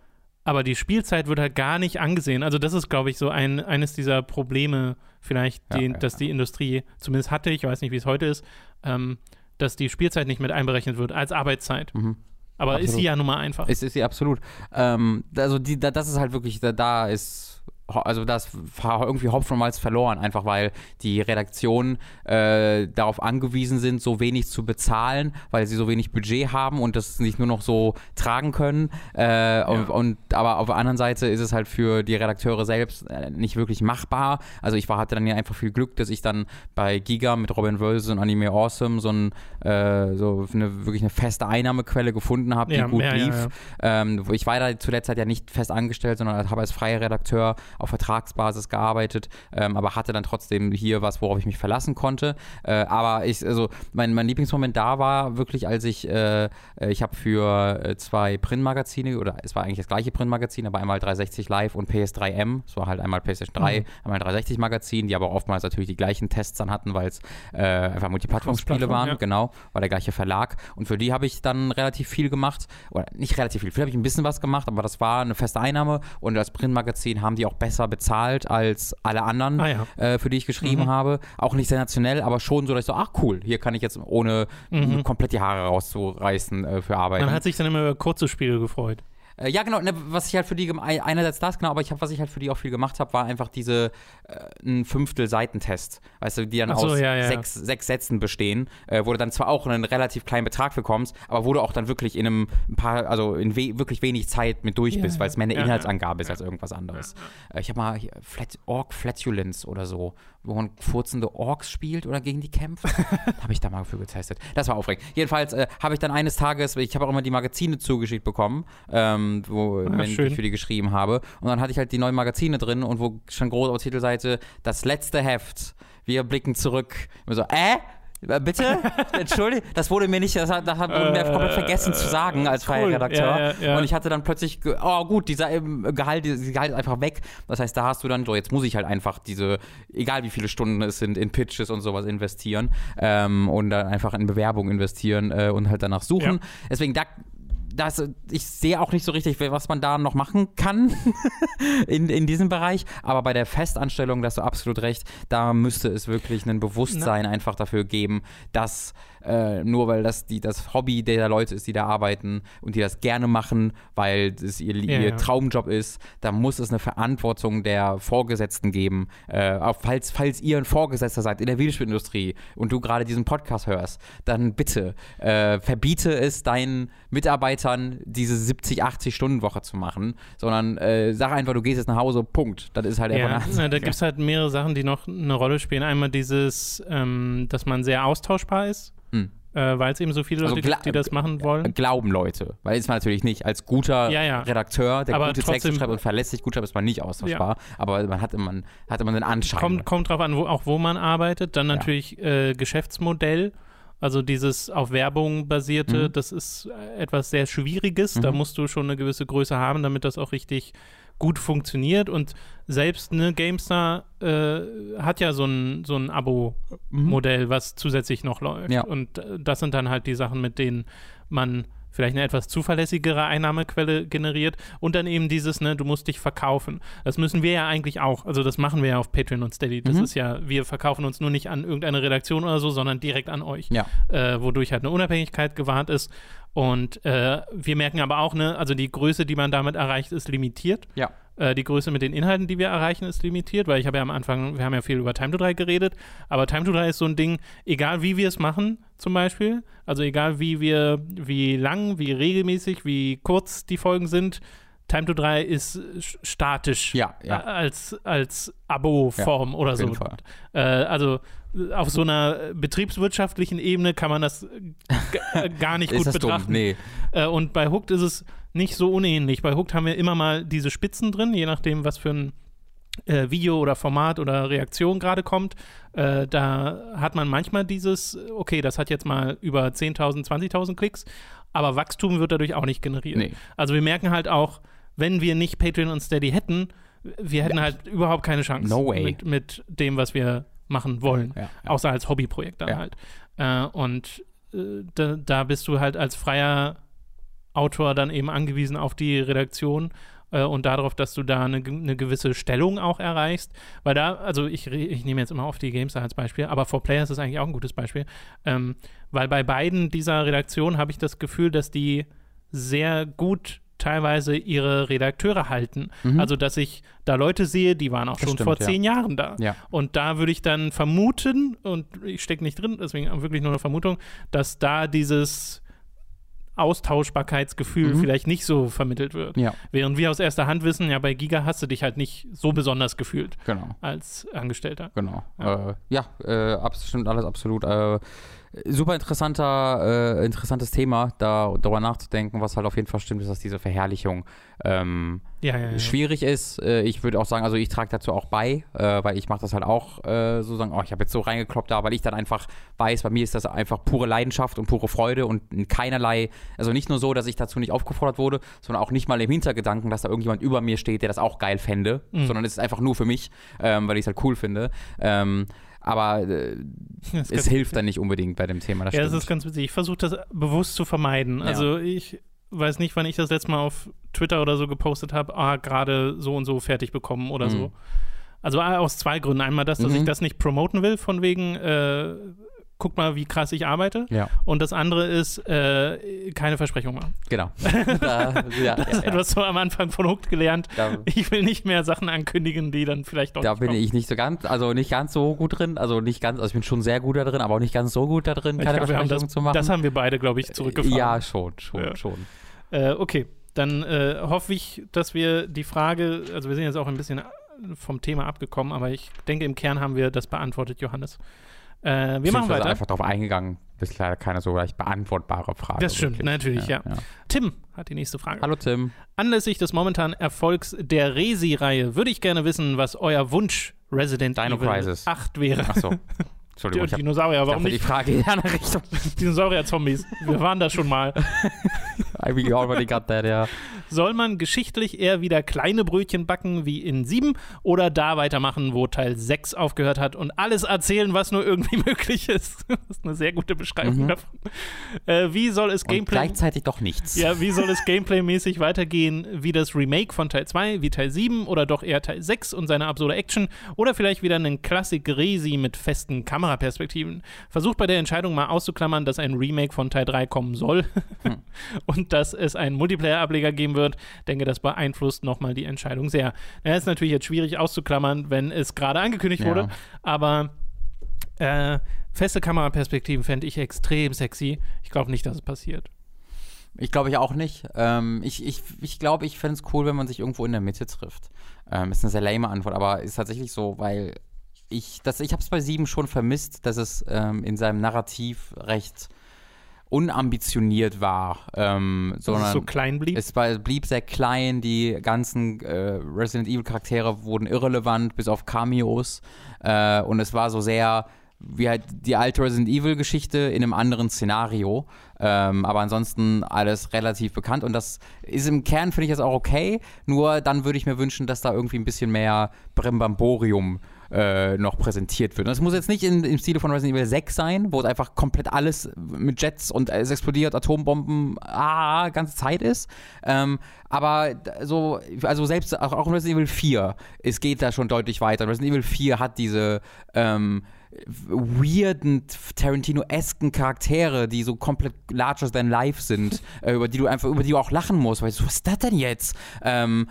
aber die Spielzeit wird halt gar nicht angesehen. Also das ist, glaube ich, so ein, eines dieser Probleme vielleicht, Ja, die, ja, dass die Industrie zumindest hatte, ich weiß nicht, wie es heute ist, ähm, dass die Spielzeit nicht mit einberechnet wird als Arbeitszeit. Mhm. Aber ist Absolut. sie ja nun mal einfach. Es ist sie absolut. Ähm, also die, da, das ist halt wirklich, da, da ist, also das war irgendwie Hopfen und Malz verloren, einfach weil die Redaktionen äh, darauf angewiesen sind, so wenig zu bezahlen, weil sie so wenig Budget haben und das nicht nur noch so tragen können. Äh, und, und aber auf der anderen Seite ist es halt für die Redakteure selbst äh, nicht wirklich machbar. Also ich war, hatte dann ja einfach viel Glück, dass ich dann bei Giga mit Robin Wölse und Anime Awesome so, ein, äh, so eine, wirklich eine feste Einnahmequelle gefunden habe, die Ja, gut ja, ja, lief. ja. Ähm, ich war da zu der Zeit ja nicht fest angestellt, sondern habe als freier Redakteur auf Vertragsbasis gearbeitet, ähm, aber hatte dann trotzdem hier was, worauf ich mich verlassen konnte. Äh, aber ich, also mein, mein Lieblingsmoment da war wirklich, als ich, äh, äh, ich habe für äh, zwei Printmagazine, oder es war eigentlich das gleiche Printmagazin, aber einmal 360 Live und PS3M, es war halt einmal PlayStation 3, Mhm. einmal 360 Magazin, die aber oftmals natürlich die gleichen Tests dann hatten, weil es äh, einfach Multiplattform-Spiele waren, ja. genau, war der gleiche Verlag. Und für die habe ich dann relativ viel gemacht. Oder nicht relativ viel, viel habe ich ein bisschen was gemacht, aber das war eine feste Einnahme. Und als Printmagazin haben die auch besser bezahlt als alle anderen, Ah ja. äh, für die ich geschrieben Mhm. habe. Auch nicht sensationell, aber schon so, dass ich so, ach cool, hier kann ich jetzt ohne Mhm. komplett die Haare rauszureißen äh, für arbeiten. Man hat sich dann immer über kurze Spiele gefreut. Äh, ja, genau. Ne, was ich halt für die einerseits das genau, aber ich habe, was ich halt für die auch viel gemacht habe, war einfach diese äh, ein Fünftel Seitentest, weißt du, die dann so, aus ja, ja. sechs, sechs Sätzen bestehen, äh, wo du dann zwar auch einen relativ kleinen Betrag bekommst, aber wo du auch dann wirklich in einem ein paar, also in we wirklich wenig Zeit mit durch Ja, bist, weil es mehr eine. Inhaltsangabe ist als irgendwas anderes. Äh, ich habe mal hier Flat, Orc Flatulence oder so, wo man furzende Orks spielt oder gegen die kämpft. habe ich da mal für getestet. Das war aufregend. Jedenfalls äh, habe ich dann eines Tages, ich habe auch immer die Magazine zugeschickt bekommen, ähm, wo, Ah, wenn schön. ich für die geschrieben habe. Und dann hatte ich halt die neuen Magazine drin und wo schon groß auf der Titelseite das letzte Heft. Wir blicken zurück. Und so, äh? Äh, Bitte? Entschuldigung, das wurde mir nicht, das hat, das wurde mir Äh, komplett vergessen zu sagen als freier. Redakteur. Ja, ja, ja. Und ich hatte dann plötzlich, oh gut, dieser ähm, Gehalt, dieses Gehalt ist einfach weg. Das heißt, da hast du dann so, jetzt muss ich halt einfach diese, egal wie viele Stunden es sind, in Pitches und sowas investieren ähm, und dann einfach in Bewerbung investieren äh, und halt danach suchen. Deswegen, da, das, ich sehe auch nicht so richtig, was man da noch machen kann in, in diesem Bereich. Aber bei der Festanstellung, da hast du absolut recht, da müsste es wirklich ein Bewusstsein einfach dafür geben, dass äh, nur weil das die, das Hobby der Leute ist, die da arbeiten und die das gerne machen, weil das ihr, Ja, ihr ja. Traumjob ist, da muss es eine Verantwortung der Vorgesetzten geben. Äh, auch falls, falls ihr ein Vorgesetzter seid in der Videospielindustrie und du gerade diesen Podcast hörst, dann bitte äh, verbiete es deinen Mitarbeitern, diese 70, 80 Stunden Woche zu machen, sondern äh, sag einfach, du gehst jetzt nach Hause, Punkt. Das ist halt Ja, einfach eine na, da gibt es halt mehrere Sachen, die noch eine Rolle spielen. Einmal dieses, ähm, dass man sehr austauschbar ist, Hm. äh, weil es eben so viele Also Leute gla- gibt, die das machen wollen. Glauben Leute, weil ist man natürlich nicht. Als guter Ja, ja. Redakteur, der Aber gute Texte schreibt und verlässlich gut schreibt, ist man nicht austauschbar. Aber man hat immer, hat immer einen Anschein. Kommt, kommt drauf an, wo, auch wo man arbeitet. Dann Ja. natürlich äh, Geschäftsmodell. Also dieses auf Werbung basierte, Mhm. das ist äh, etwas sehr Schwieriges. Da Mhm. musst du schon eine gewisse Größe haben, damit das auch richtig gut funktioniert. Und selbst eine GameStar äh, hat ja so ein, so ein Abo-Modell, was zusätzlich noch läuft. Mhm. Ja. Und äh, das sind dann halt die Sachen, mit denen man vielleicht eine etwas zuverlässigere Einnahmequelle generiert und dann eben dieses, ne, du musst dich verkaufen. Das müssen wir ja eigentlich auch. Also das machen wir ja auf Patreon und Steady. Das Mhm. ist ja, wir verkaufen uns nur nicht an irgendeine Redaktion oder so, sondern direkt an euch Ja. äh, wodurch halt eine Unabhängigkeit gewahrt ist. Und äh, wir merken aber auch, ne, also die Größe, die man damit erreicht, ist limitiert. Ja. Äh, die Größe mit den Inhalten, die wir erreichen, ist limitiert, weil ich habe ja am Anfang, wir haben ja viel über Time to 3 geredet, aber Time to 3 ist so ein Ding, egal wie wir es machen, zum Beispiel, also egal wie wir, wie lang, wie regelmäßig, wie kurz die Folgen sind, Time to 3 ist sch- statisch Ja, ja. als, als Abo-Form oder auf so. Äh, also auf so einer betriebswirtschaftlichen Ebene kann man das gar nicht gut betrachten. Nee. Äh, und bei Hooked ist es nicht so unähnlich. Bei Hooked haben wir immer mal diese Spitzen drin, je nachdem, was für ein äh, Video oder Format oder Reaktion gerade kommt. Äh, da hat man manchmal dieses, okay, das hat jetzt mal über 10.000, 20.000 Klicks, aber Wachstum wird dadurch auch nicht generiert. Nee. Also wir merken halt auch, wenn wir nicht Patreon und Steady hätten, wir hätten halt überhaupt keine Chance No way. Mit, mit dem, was wir machen wollen. Ja, ja. Außer als Hobbyprojekt dann Ja. halt. Äh, und äh, da, da bist du halt als freier Autor dann eben angewiesen auf die Redaktion äh, und darauf, dass du da eine, eine gewisse Stellung auch erreichst. Weil da, also ich, ich nehme jetzt immer auf die GameStar als Beispiel, aber For Players ist eigentlich auch ein gutes Beispiel. Ähm, weil bei beiden dieser Redaktionen habe ich das Gefühl, dass die sehr gut teilweise ihre Redakteure halten. Mhm. Also, dass ich da Leute sehe, die waren auch Das schon stimmt, vor ja. zehn Jahren da. Ja. Und da würde ich dann vermuten, und ich stecke nicht drin, deswegen wirklich nur eine Vermutung, dass da dieses Austauschbarkeitsgefühl Mhm. vielleicht nicht so vermittelt wird. Ja, Während wir aus erster Hand wissen, ja, bei Giga hast du dich halt nicht so besonders gefühlt genau. als Angestellter. Genau. Ja. Äh, ja äh, alles absolut. Äh, super interessanter, äh, interessantes Thema, da darüber nachzudenken, was halt auf jeden Fall stimmt, ist, dass diese Verherrlichung ähm, Ja, ja, ja. schwierig ist. Äh, ich würde auch sagen, also ich trage dazu auch bei, äh, weil ich mache das halt auch äh, so sagen, oh, ich habe jetzt so reingekloppt da, weil ich dann einfach weiß, bei mir ist das einfach pure Leidenschaft und pure Freude und keinerlei, also nicht nur so, dass ich dazu nicht aufgefordert wurde, sondern auch nicht mal im Hintergedanken, dass da irgendjemand über mir steht, der das auch geil fände, Mhm. sondern es ist einfach nur für mich, ähm, weil ich es halt cool finde. Ähm, aber äh, Das es hilft dann nicht unbedingt bei dem Thema. Das ja, das stimmt. ist ganz witzig. Ich versuche das bewusst zu vermeiden. Ja. Also ich weiß nicht, wann ich das letzte Mal auf Twitter oder so gepostet habe, ah, gerade so und so fertig bekommen oder Mhm. so. Also ah, aus zwei Gründen. Einmal das, dass Mhm. ich das nicht promoten will, von wegen, äh, guck mal, wie krass ich arbeite. ja, Und das andere ist, äh, keine Versprechung machen. genau. da, ja, Das ja, ja. hat was so am Anfang von Hooked gelernt. Da, Ich will nicht mehr Sachen ankündigen, die dann vielleicht doch da bin kommen. ich nicht so ganz, also nicht ganz so gut drin, also nicht ganz, also ich bin schon sehr gut da drin, aber auch nicht ganz so gut da drin, keine glaub, Versprechungen das, zu machen. das haben wir beide, glaube ich, zurückgefahren. Ja, schon, schon, Ja. schon. Äh, okay, dann äh, hoffe ich, dass wir die Frage, also wir sind jetzt auch ein bisschen vom Thema abgekommen, aber ich denke, im Kern haben wir das beantwortet, Johannes. Äh, wir machen weiter. einfach darauf eingegangen, ist leider keine so leicht beantwortbare Frage. Das stimmt, wirklich. natürlich, ja. Tim hat die nächste Frage. Hallo Tim. Anlässlich des momentanen Erfolgs der Resi-Reihe würde ich gerne wissen, was euer Wunsch Resident Dino Evil Crisis. 8 wäre. Achso. Die Entschuldigung, ich hab, Dinosaurier, ich warum dachte, die nicht? Frage in eine Richtung. Dinosaurier-Zombies. Wir waren da schon mal. Really already got that, ja. Soll man geschichtlich eher wieder kleine Brötchen backen wie in 7 oder da weitermachen, wo Teil 6 aufgehört hat und alles erzählen, was nur irgendwie möglich ist? Das ist eine sehr gute Beschreibung Mhm. davon. Äh, wie soll es Und Gameplay gleichzeitig doch nichts. ja, wie soll es gameplaymäßig weitergehen? Wie das Remake von Teil 2, wie Teil 7 oder doch eher Teil 6 und seine absurde Action oder vielleicht wieder einen Klassik Resi mit festen Kameraperspektiven? Versucht bei der Entscheidung mal auszuklammern, dass ein Remake von Teil 3 kommen soll Hm. und dass es einen Multiplayer-Ableger geben wird. Denke, das beeinflusst nochmal die Entscheidung sehr. Ja, ist natürlich jetzt schwierig auszuklammern, wenn es gerade angekündigt Ja. wurde, aber äh, feste Kameraperspektiven fände ich extrem sexy. Ich glaube nicht, dass es passiert. Ich glaube ich auch nicht. Ähm, ich ich, ich glaube, ich fände es cool, wenn man sich irgendwo in der Mitte trifft. Ähm, ist eine sehr lame Antwort, aber ist tatsächlich so, weil ich, das, ich habe es bei sieben schon vermisst, dass es ähm, in seinem Narrativ recht unambitioniert war, ähm, sondern so klein blieb. es war, blieb sehr klein, die ganzen äh, Resident Evil Charaktere wurden irrelevant, bis auf Cameos. Äh, und es war so sehr wie halt die alte Resident Evil Geschichte in einem anderen Szenario. Ähm, aber ansonsten alles relativ bekannt und das ist im Kern, finde ich das auch okay. Nur dann würde ich mir wünschen, dass da irgendwie ein bisschen mehr Brimbamborium äh, noch präsentiert wird. Und das muss jetzt nicht in, im Stile von Resident Evil 6 sein, wo es einfach komplett alles mit Jets und es explodiert, Atombomben, ah, ganze Zeit ist. Ähm, aber so, also selbst auch, auch in Resident Evil 4, es geht da schon deutlich weiter. Resident Evil 4 hat diese ähm, weirden Tarantino-esken Charaktere, die so komplett larger than life sind, äh, über die du einfach, über die du auch lachen musst, weil du, was ist das denn jetzt? Ähm,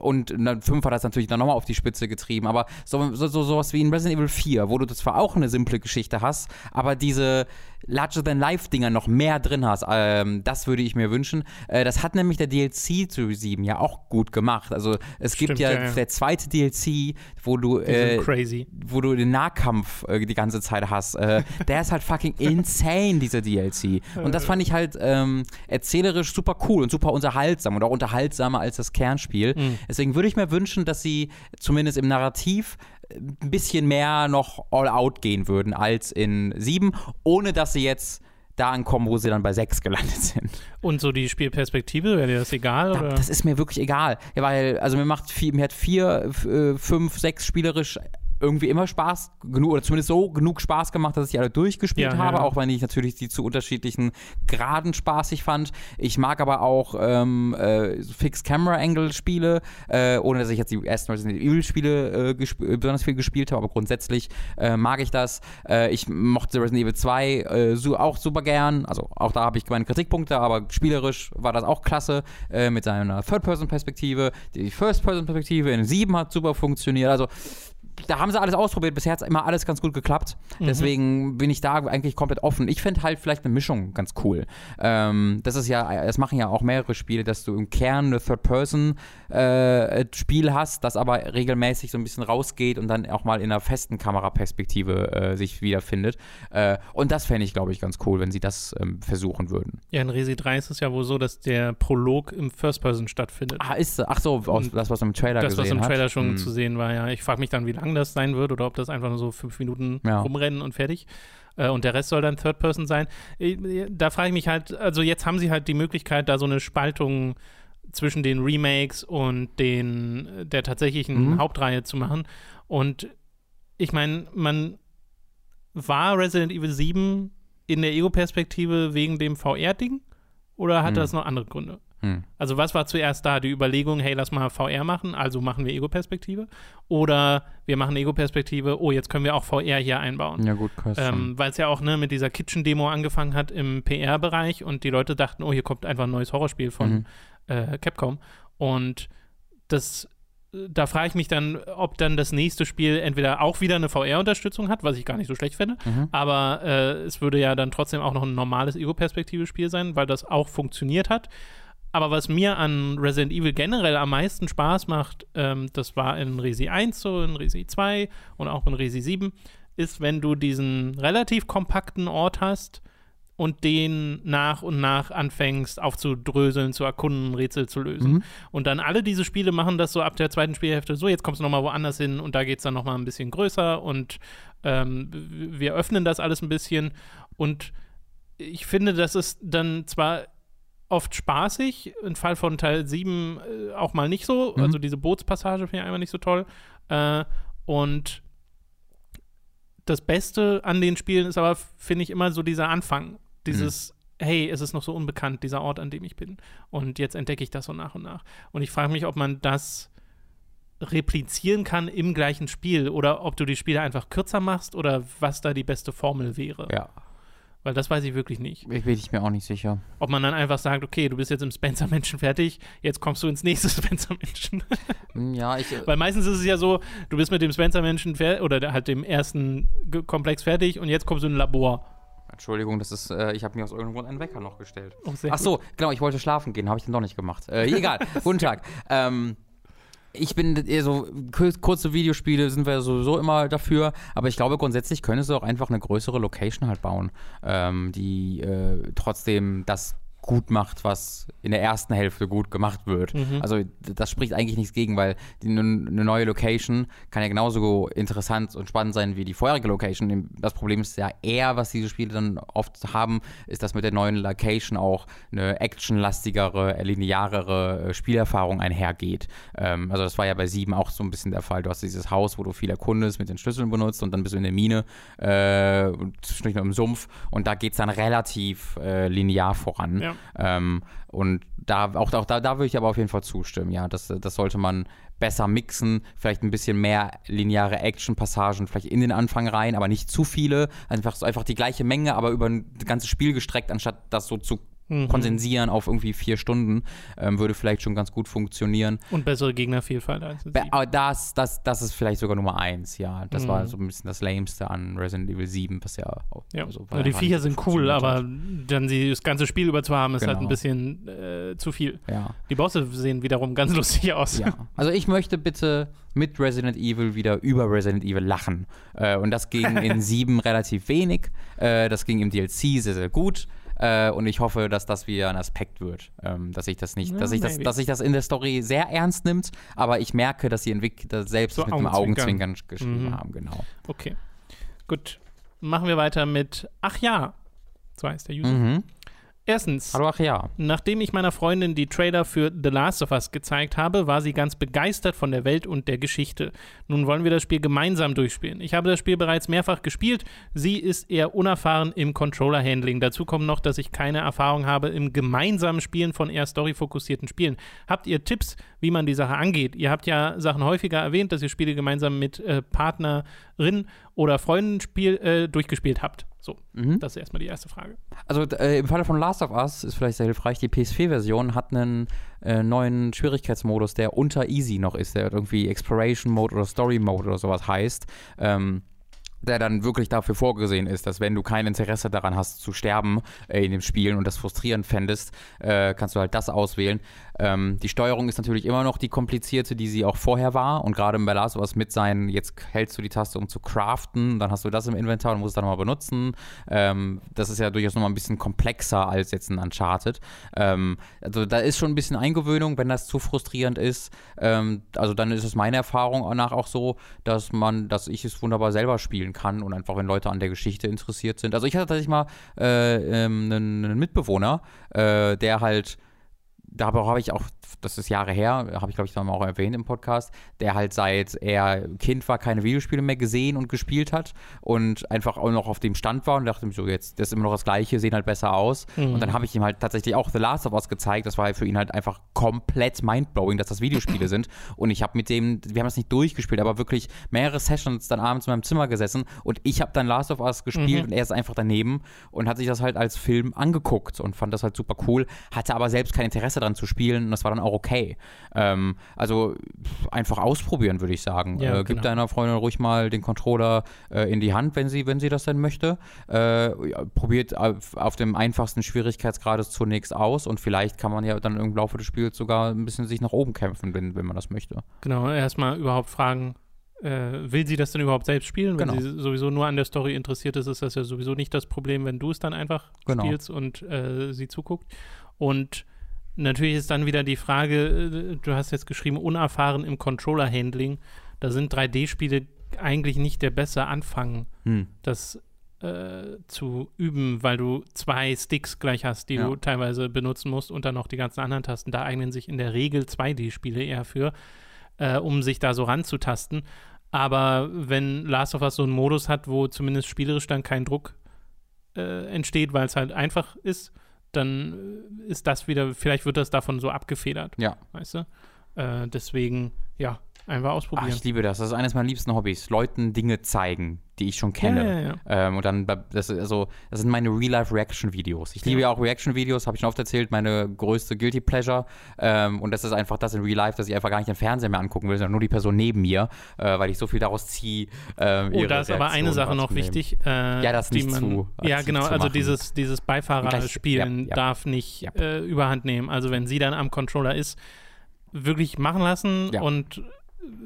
und dann 5 hat das natürlich dann nochmal auf die Spitze getrieben, aber so, so, so sowas wie in Resident Evil 4, wo du zwar auch eine simple Geschichte hast, aber diese Larger-than-Life-Dinger noch mehr drin hast, ähm, das würde ich mir wünschen. Äh, das hat nämlich der DLC zu 7 ja auch gut gemacht. Also es Stimmt, gibt ja, ja, der zweite DLC, wo du, äh, wo du den Nahkampf äh, die ganze Zeit hast. Äh, der ist halt fucking insane, dieser DLC. Und das fand ich halt ähm, erzählerisch super cool und super unterhaltsam und auch unterhaltsamer als das Kernspiel. Mhm. Deswegen würde ich mir wünschen, dass sie zumindest im Narrativ ein bisschen mehr noch all out gehen würden als in 7, ohne dass sie jetzt da ankommen, wo sie dann bei 6 gelandet sind. Und so die Spielperspektive, wäre dir das egal? Da, das ist mir wirklich egal. Ja, weil, also mir macht viel, mir hat 4, 5, 6 spielerisch irgendwie immer Spaß genug oder zumindest so genug Spaß gemacht, dass ich alle durchgespielt ja, habe, ja. auch wenn ich natürlich die zu unterschiedlichen Graden spaßig fand. Ich mag aber auch ähm, äh, Fixed Camera Angle Spiele, äh, ohne dass ich jetzt die ersten Resident Evil Spiele äh, besonders viel gespielt habe, aber grundsätzlich äh, mag ich das. Äh, ich mochte Resident Evil 2 äh, so, auch super gern, also auch da habe ich meine Kritikpunkte, aber spielerisch war das auch klasse mit seiner Third-Person-Perspektive. Die First-Person-Perspektive in 7 hat super funktioniert. Also da haben sie alles ausprobiert. Bisher hat es immer alles ganz gut geklappt. Mhm. Deswegen bin ich da eigentlich komplett offen. Ich fände halt vielleicht eine Mischung ganz cool. Ähm, das ist ja, das machen ja auch mehrere Spiele, dass du im Kern eine Third-Person-Spiel äh, hast, das aber regelmäßig so ein bisschen rausgeht und dann auch mal in einer festen Kameraperspektive äh, sich wiederfindet. Äh, und das fände ich, glaube ich, ganz cool, wenn sie das ähm, versuchen würden. Ja, in Resi 3 ist es ja wohl so, dass der Prolog im First-Person stattfindet. Ah, ist Ach so, aus, das, was im Trailer das, was im Trailer hat. schon hm. zu sehen war, ja. Ich frage mich dann, wie lange das sein wird oder ob das einfach nur so fünf Minuten ja. rumrennen und fertig. Äh, und der Rest soll dann Third Person sein. Äh, da frage ich mich halt, also jetzt haben sie halt die Möglichkeit, da so eine Spaltung zwischen den Remakes und den der tatsächlichen mhm. Hauptreihe zu machen. Und ich meine, man war Resident Evil 7 in der Ego-Perspektive wegen dem VR-Ding oder hat mhm. das noch andere Gründe? Hm. Also was war zuerst da? Die Überlegung, hey, lass mal VR machen, also machen wir Ego-Perspektive. Oder wir machen Ego-Perspektive, oh, jetzt können wir auch VR hier einbauen. Ja gut, ähm, Weil es ja auch ne, mit dieser Kitchen-Demo angefangen hat im PR-Bereich und die Leute dachten, oh, hier kommt einfach ein neues Horrorspiel von mhm. äh, Capcom. Und das da frage ich mich dann, ob dann das nächste Spiel entweder auch wieder eine VR-Unterstützung hat, was ich gar nicht so schlecht finde, mhm. aber äh, es würde ja dann trotzdem auch noch ein normales Ego-Perspektive-Spiel sein, weil das auch funktioniert hat. Aber was mir an Resident Evil generell am meisten Spaß macht, ähm, das war in Resi 1 so, in Resi 2 und auch in Resi 7, ist, wenn du diesen relativ kompakten Ort hast und den nach und nach anfängst aufzudröseln, zu erkunden, Rätsel zu lösen. Mhm. Und dann alle diese Spiele machen das so ab der zweiten Spielhälfte, so jetzt kommst du nochmal woanders hin und da geht es dann nochmal ein bisschen größer und ähm, wir öffnen das alles ein bisschen und ich finde, das ist dann zwar oft spaßig. Im Fall von Teil 7 äh, auch mal nicht so. Mhm. Also diese Bootspassage finde ich einfach nicht so toll. Äh, und das Beste an den Spielen ist aber, finde ich, immer so dieser Anfang. Dieses, mhm. hey, es ist noch so unbekannt, dieser Ort, an dem ich bin. Und jetzt entdecke ich das so nach und nach. Und ich frage mich, ob man das replizieren kann im gleichen Spiel oder ob du die Spiele einfach kürzer machst oder was da die beste Formel wäre. Ja. Weil das weiß ich wirklich nicht. Ich bin ich mir auch nicht sicher. Ob man dann einfach sagt, okay, du bist jetzt im Spencer-Menschen fertig, jetzt kommst du ins nächste Spencer-Menschen. Hm, ja, ich. Äh Weil meistens ist es ja so, du bist mit dem Spencer-Menschen fertig oder halt dem ersten Komplex fertig und jetzt kommst du in ein Labor. Entschuldigung, das ist, äh, ich habe mir aus irgendeinem Grund einen Wecker noch gestellt. Oh, Ach so, genau, ich wollte schlafen gehen, habe ich dann doch nicht gemacht. Äh, egal, guten Tag. Ähm, ich bin eher so, kurze Videospiele sind wir sowieso immer dafür, aber ich glaube, grundsätzlich könntest du auch einfach eine größere Location halt bauen, ähm, die äh, trotzdem das gut macht, was in der ersten Hälfte gut gemacht wird. Mhm. Also das spricht eigentlich nichts gegen, weil die, eine neue Location kann ja genauso interessant und spannend sein wie die vorherige Location. Das Problem ist ja eher, was diese Spiele dann oft haben, ist, dass mit der neuen Location auch eine actionlastigere, linearere äh, Spielerfahrung einhergeht. Ähm, also das war ja bei 7 auch so ein bisschen der Fall. Du hast dieses Haus, wo du viel erkundest, mit den Schlüsseln benutzt und dann bist du in der Mine, äh, zwischendurch noch im Sumpf und da geht es dann relativ äh, linear voran. Ja. Ähm, und da, auch, auch da, da würde ich aber auf jeden Fall zustimmen, ja. Das, das sollte man besser mixen, vielleicht ein bisschen mehr lineare Action-Passagen, vielleicht in den Anfang rein, aber nicht zu viele. Einfach, einfach die gleiche Menge, aber über ein ganzes Spiel gestreckt, anstatt das so zu Mhm. kondensieren auf irgendwie vier Stunden, ähm, würde vielleicht schon ganz gut funktionieren. Und bessere Gegnervielfalt als Be-. Aber das, das, das ist vielleicht sogar Nummer eins, ja. Das Mhm. war so ein bisschen das Lameste an Resident Evil 7, was ja auch. Ja. also, die Viecher sind cool, aber dann sie das ganze Spiel über zu haben, ist halt Genau. ein bisschen äh, zu viel. Ja. Die Bosse sehen wiederum ganz lustig aus. Ja. Also ich möchte bitte mit Resident Evil wieder über Resident Evil lachen. Äh, und das ging in 7 relativ wenig. Äh, das ging im DLC sehr, sehr gut. Äh, und ich hoffe, dass das wieder ein Aspekt wird. Ähm, dass ich das nicht, Ja, dass ich das, maybe. dass sich das in der Story sehr ernst nimmt, aber ich merke, dass die Entwickler selbst So mit einem Augenzwinkern. Augenzwinkern geschrieben Mhm. haben, genau. Okay. Gut. Machen wir weiter mit Ach ja. So heißt der User. Mhm. Erstens. Hallo, ach ja. Nachdem ich meiner Freundin die Trailer für The Last of Us gezeigt habe, war sie ganz begeistert von der Welt und der Geschichte. Nun wollen wir das Spiel gemeinsam durchspielen. Ich habe das Spiel bereits mehrfach gespielt. Sie ist eher unerfahren im Controller-Handling. Dazu kommt noch, dass ich keine Erfahrung habe im gemeinsamen Spielen von eher storyfokussierten Spielen. Habt ihr Tipps, wie man die Sache angeht? Ihr habt ja Sachen häufiger erwähnt, dass ihr Spiele gemeinsam mit äh, Partnerin oder Freunden spiel, äh, durchgespielt habt. So, Mhm. das ist erstmal die erste Frage. Also äh, im Falle von Last of Us ist vielleicht sehr hilfreich, die PS4-Version hat einen äh, neuen Schwierigkeitsmodus, der unter Easy noch ist, der irgendwie Exploration Mode oder Story Mode oder sowas heißt. Ähm, der dann wirklich dafür vorgesehen ist, dass wenn du kein Interesse daran hast zu sterben äh, in dem Spiel und das frustrierend fändest, äh, kannst du halt das auswählen. Ähm, die Steuerung ist natürlich immer noch die komplizierte, die sie auch vorher war und gerade bei Last of Us mit sein, jetzt hältst du die Taste, um zu craften, dann hast du das im Inventar und musst es dann nochmal benutzen. Ähm, das ist ja durchaus nochmal ein bisschen komplexer als jetzt ein Uncharted. Ähm, also da ist schon ein bisschen Eingewöhnung, wenn das zu frustrierend ist. Ähm, also dann ist es meine Erfahrung nach auch so, dass man, dass ich es wunderbar selber spielen kann und einfach, wenn Leute an der Geschichte interessiert sind. Also ich hatte tatsächlich mal äh, ähm, einen, einen Mitbewohner, äh, der halt da habe ich auch, das ist Jahre her, habe ich glaube ich dann auch erwähnt im Podcast, der halt seit er Kind war, keine Videospiele mehr gesehen und gespielt hat und einfach auch noch auf dem Stand war und dachte mir so, jetzt, das ist immer noch das Gleiche, sehen halt besser aus. Mhm. Und dann habe ich ihm halt tatsächlich auch The Last of Us gezeigt. Das war halt für ihn halt einfach komplett mindblowing, dass das Videospiele sind. Und ich habe mit dem, wir haben das nicht durchgespielt, aber wirklich mehrere Sessions dann abends in meinem Zimmer gesessen und ich habe dann Last of Us gespielt Mhm. und er ist einfach daneben und hat sich das halt als Film angeguckt und fand das halt super cool, hatte aber selbst kein Interesse daran zu spielen und das war dann auch okay. Ähm, also einfach ausprobieren, würde ich sagen. Ja, äh, Gib genau. deiner Freundin ruhig mal den Controller äh, in die Hand, wenn sie, wenn sie das denn möchte. Äh, probiert auf, auf dem einfachsten Schwierigkeitsgrad zunächst aus und vielleicht kann man ja dann im Laufe des Spiels sogar ein bisschen sich nach oben kämpfen, wenn, wenn man das möchte. Genau, erstmal überhaupt fragen, äh, will sie das denn überhaupt selbst spielen? Wenn Genau. sie sowieso nur an der Story interessiert ist, ist das ja sowieso nicht das Problem, wenn du es dann einfach Genau. spielst und äh, sie zuguckt. Und natürlich ist dann wieder die Frage, äh, du hast jetzt geschrieben, unerfahren im Controller-Handling. Da sind 3D-Spiele eigentlich nicht der beste Anfang, Hm. das äh, zu üben, weil du zwei Sticks gleich hast, die Ja. du teilweise benutzen musst und dann noch die ganzen anderen Tasten. Da eignen sich in der Regel 2D-Spiele eher für, äh, um sich da so ranzutasten. Aber wenn Last of Us so einen Modus hat, wo zumindest spielerisch dann kein Druck äh, entsteht, weil es halt einfach ist, dann äh, ist das wieder, vielleicht wird das davon so abgefedert, Ja. weißt du? Äh, deswegen, ja, einfach Ach, ausprobieren. ich liebe das. Das ist eines meiner liebsten Hobbys. Leuten Dinge zeigen, die ich schon kenne. Ja, ja, ja. Ähm, und dann, das, also, das sind meine Real-Life-Reaction-Videos. Ich liebe ja auch Reaction-Videos, habe ich schon oft erzählt, meine größte Guilty Pleasure. Ähm, und das ist einfach das in Real-Life, dass ich einfach gar nicht den Fernseher mehr angucken will, sondern nur die Person neben mir, äh, weil ich so viel daraus ziehe. Ähm, Oh, da ist aber eine Sache noch wichtig. Äh, Ja, das nicht man, zu Ja, aktiv genau, zu also dieses, dieses Beifahrerspielen ja, ja. darf nicht Ja. äh, überhand nehmen. Also wenn sie dann am Controller ist, wirklich machen lassen Ja. und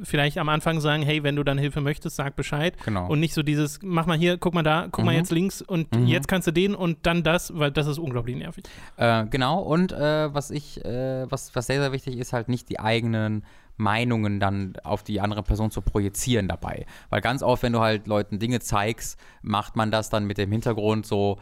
vielleicht am Anfang sagen, hey, wenn du dann Hilfe möchtest, sag Bescheid. Genau. Und nicht so dieses, mach mal hier, guck mal da, guck mal Mhm. jetzt links und Mhm. jetzt kannst du den und dann das, weil das ist unglaublich nervig. Äh, genau, und äh, was ich, äh, was, was sehr, sehr wichtig ist, halt nicht die eigenen Meinungen dann auf die andere Person zu projizieren dabei. Weil ganz oft, wenn du halt Leuten Dinge zeigst, macht man das dann mit dem Hintergrund so,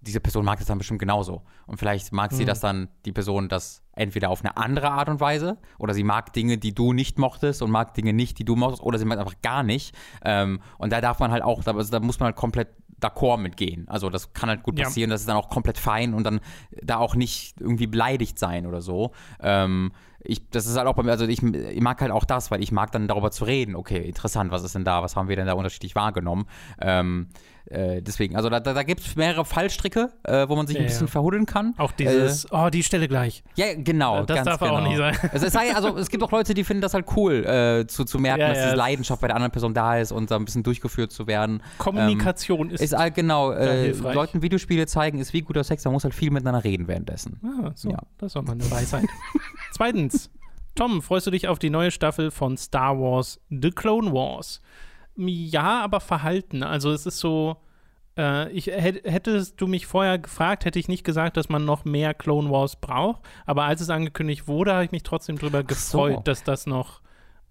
diese Person mag das dann bestimmt genauso. Und vielleicht mag sie Mhm. das dann, die Person, das entweder auf eine andere Art und Weise oder sie mag Dinge, die du nicht mochtest und mag Dinge nicht, die du mochtest oder sie mag einfach gar nicht. Ähm, und da darf man halt auch, also da muss man halt komplett d'accord mitgehen. Also das kann halt gut Ja. passieren, das ist dann auch komplett fein und dann da auch nicht irgendwie beleidigt sein oder so. Ähm, ich, das ist halt auch bei mir, also ich, ich mag halt auch das, weil ich mag dann darüber zu reden. Okay, interessant, was ist denn da, was haben wir denn da unterschiedlich wahrgenommen? Ähm, äh, deswegen, also da, da, da gibt es mehrere Fallstricke, äh, wo man sich Ja, ein bisschen ja. verhuddeln kann. Auch dieses, oh, die Stelle gleich. Ja, genau. Das darf genau. auch nicht sein. Es, es, sei, also, es gibt auch Leute, die finden das halt cool, äh, zu, zu merken, Ja, dass diese es- Leidenschaft bei der anderen Person da ist und da ein bisschen durchgeführt zu werden. Kommunikation ist, Ist halt genau, äh. Leuten Videospiele zeigen, ist wie guter Sex, man muss halt viel miteinander reden währenddessen. Ah, so, Ja. das doch mal eine Weisheit. Zweitens, Tom, freust du dich auf die neue Staffel von Star Wars The Clone Wars? Ja, aber verhalten. Also es ist so, äh, ich, hätt, hättest du mich vorher gefragt, hätte ich nicht gesagt, dass man noch mehr Clone Wars braucht. Aber als es angekündigt wurde, habe ich mich trotzdem drüber so. gefreut, dass das noch,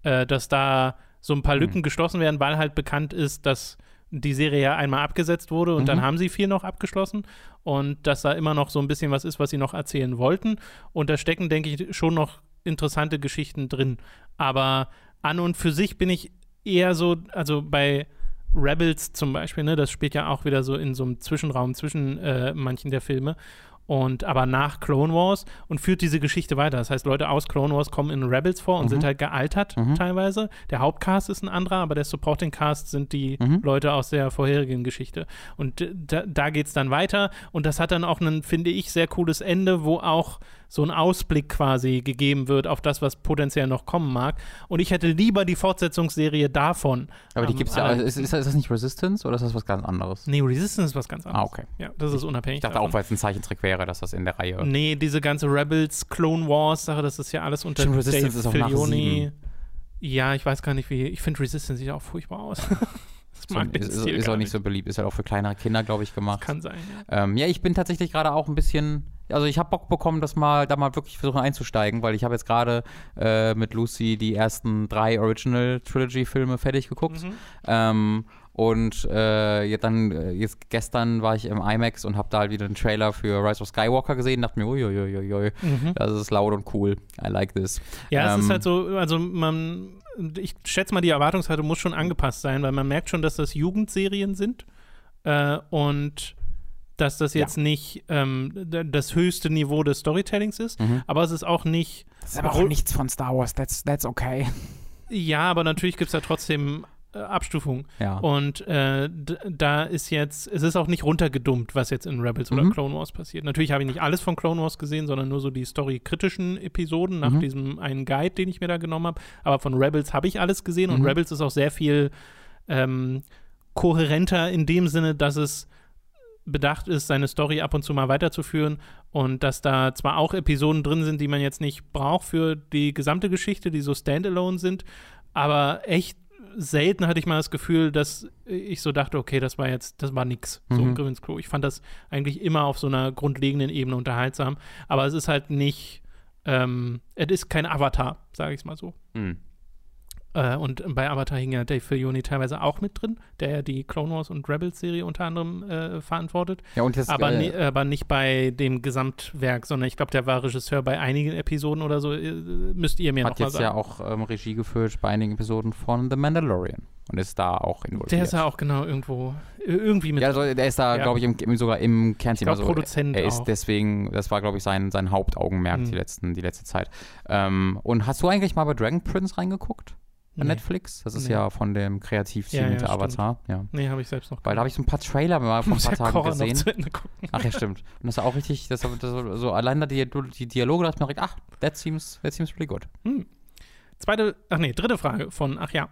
äh, dass da so ein paar Hm. Lücken geschlossen werden, weil halt bekannt ist, dass die Serie ja einmal abgesetzt wurde und Mhm. dann haben sie vier noch abgeschlossen und dass da immer noch so ein bisschen was ist, was sie noch erzählen wollten. Und da stecken, denke ich, schon noch interessante Geschichten drin. Aber an und für sich bin ich eher so, also bei Rebels zum Beispiel, ne, das spielt ja auch wieder so in so einem Zwischenraum zwischen äh, manchen der Filme. Und aber nach Clone Wars und führt diese Geschichte weiter. Das heißt, Leute aus Clone Wars kommen in Rebels vor und Mhm. sind halt gealtert Mhm. teilweise. Der Hauptcast ist ein anderer, aber der Supporting Cast sind die Mhm. Leute aus der vorherigen Geschichte. Und äh, da, da geht es dann weiter. Und das hat dann auch ein, finde ich, sehr cooles Ende, wo auch so ein Ausblick quasi gegeben wird auf das, was potenziell noch kommen mag. Und ich hätte lieber die Fortsetzungsserie davon. Aber die am gibt es ja, aller- ist, ist, das nicht Resistance oder ist das was ganz anderes? Nee, Resistance ist was ganz anderes. Ah, okay. Ja, das ist unabhängig. Ich dachte davon. auch, weil es ein Zeichentrick wäre, dass das in der Reihe. Nee, diese ganze Rebels, Clone Wars Sache, das ist ja alles unter Stimmt, Resistance Dave ist auch sieben. Ja, ich weiß gar nicht, wie. Ich finde Resistance sieht auch furchtbar aus. das So, ist, ist, ist auch nicht so beliebt, ist halt auch für kleinere Kinder, glaube ich, gemacht. Kann sein. Ja. Ähm, ja, ich bin tatsächlich gerade auch ein bisschen, also ich habe Bock bekommen, das mal, da mal wirklich versuchen einzusteigen, weil ich habe jetzt gerade äh, mit Lucy die ersten drei Original Trilogy Filme fertig geguckt. Mhm. Ähm, und äh, jetzt dann, äh, jetzt gestern war ich im IMAX und habe da halt wieder den Trailer für Rise of Skywalker gesehen, dachte mir, uiuiuiui, Mhm. das ist laut und cool. I like this. Ja, es Ähm, ist halt so, also man, ich schätze mal, die Erwartungshaltung muss schon angepasst sein, weil man merkt schon, dass das Jugendserien sind äh, und dass das Ja. jetzt nicht ähm, das höchste Niveau des Storytellings ist, Mhm. aber es ist auch nicht, Das ist aber auch nichts von Star Wars, that's, that's okay. ja, aber natürlich gibt es da trotzdem äh, Abstufungen. Ja. Und äh, da ist jetzt, es ist auch nicht runtergedummt, was jetzt in Rebels oder Mhm. Clone Wars passiert. Natürlich habe ich nicht alles von Clone Wars gesehen, sondern nur so die storykritischen Episoden nach Mhm. diesem einen Guide, den ich mir da genommen habe. Aber von Rebels habe ich alles gesehen und Mhm. Rebels ist auch sehr viel ähm, kohärenter in dem Sinne, dass es bedacht ist, seine Story ab und zu mal weiterzuführen und dass da zwar auch Episoden drin sind, die man jetzt nicht braucht für die gesamte Geschichte, die so standalone sind, aber echt selten hatte ich mal das Gefühl, dass ich so dachte, okay, das war jetzt, das war nix, so Mhm. Griffins Klo. Ich fand das eigentlich immer auf so einer grundlegenden Ebene unterhaltsam, aber es ist halt nicht, ähm, es ist kein Avatar, sage ich es mal so. Mhm. Äh, und bei Avatar hing ja Dave Filoni teilweise auch mit drin, der ja die Clone Wars und Rebels Serie unter anderem äh, verantwortet. Ja, und jetzt, Aber, äh, aber nicht bei dem Gesamtwerk, sondern ich glaube, der war Regisseur bei einigen Episoden oder so. Äh, Müsst ihr mir hat noch mal jetzt sagen. ja auch ähm, Regie geführt bei einigen Episoden von The Mandalorian und ist da auch involviert. der ist ja auch genau irgendwo, äh, irgendwie mit. ja, also der ist da, Ja. glaube ich, im, sogar im Kernteam. glaube, Also, Produzent er ist auch. deswegen, das war, glaube ich, sein, sein Hauptaugenmerk Mhm. die, letzten, die letzte Zeit. Ähm, und hast du eigentlich mal bei Dragon Prince reingeguckt? Bei Nee. Netflix? Das ist Nee. ja von dem Kreativteam Ja, ja, hinter stimmt. Avatar. Ja. Nee, habe ich selbst noch Weil da habe ich so ein paar Trailer mal vor ein paar Tagen noch gesehen. Ach ja, stimmt. Und das war auch richtig, das, das, so allein da die, die Dialoge, da dachte ich mir ach, that seems, that seems pretty good. Zweite, ach nee, dritte Frage von, ach ja.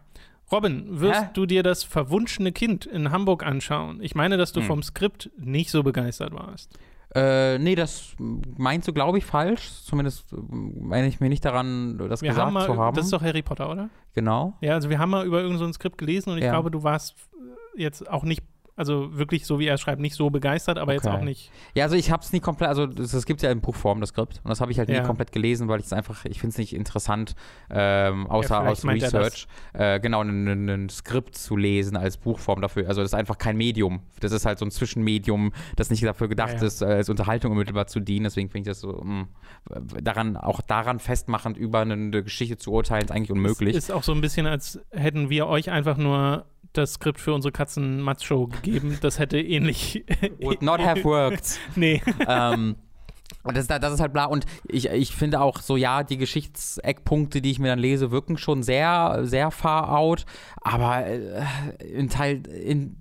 Robin, wirst Hä? du dir das verwunschene Kind in Hamburg anschauen? Ich meine, dass du Hm. vom Skript nicht so begeistert warst. Äh, nee, das meinst du, glaube ich, falsch. Zumindest äh, meine ich mir nicht daran, das Wir gesagt haben mal, zu haben. Das ist doch Harry Potter, oder? genau. Ja, also wir haben mal über irgendein so ein Skript gelesen und ich Ja. glaube, du warst äh, jetzt auch nicht, also wirklich so wie er schreibt, nicht so begeistert, aber jetzt Okay. auch nicht. Ja, also ich habe es nie komplett, also das, das gibt ja in Buchform, das Skript. Und das habe ich halt Ja. nie komplett gelesen, weil ich es einfach, ich finde es nicht interessant, ähm, außer Ja, aus Research, äh, genau, ein, Skript zu lesen als Buchform dafür. Also das ist einfach kein Medium. Das ist halt so ein Zwischenmedium, das nicht dafür gedacht Ja, ist, äh, als Unterhaltung unmittelbar zu dienen. Deswegen finde ich das so, mh, daran, auch daran festmachend über eine, eine Geschichte zu urteilen, ist eigentlich unmöglich. Ist auch so ein bisschen, als hätten wir euch einfach nur das Skript für unsere Katzen-Matz-Show gegeben. Das hätte ähnlich. Would not have worked. nee. ähm, und das, das ist halt bla. Und ich, ich finde auch so, ja, die Geschichtseckpunkte, die ich mir dann lese, wirken schon sehr, sehr far out. Aber äh, in Teil, in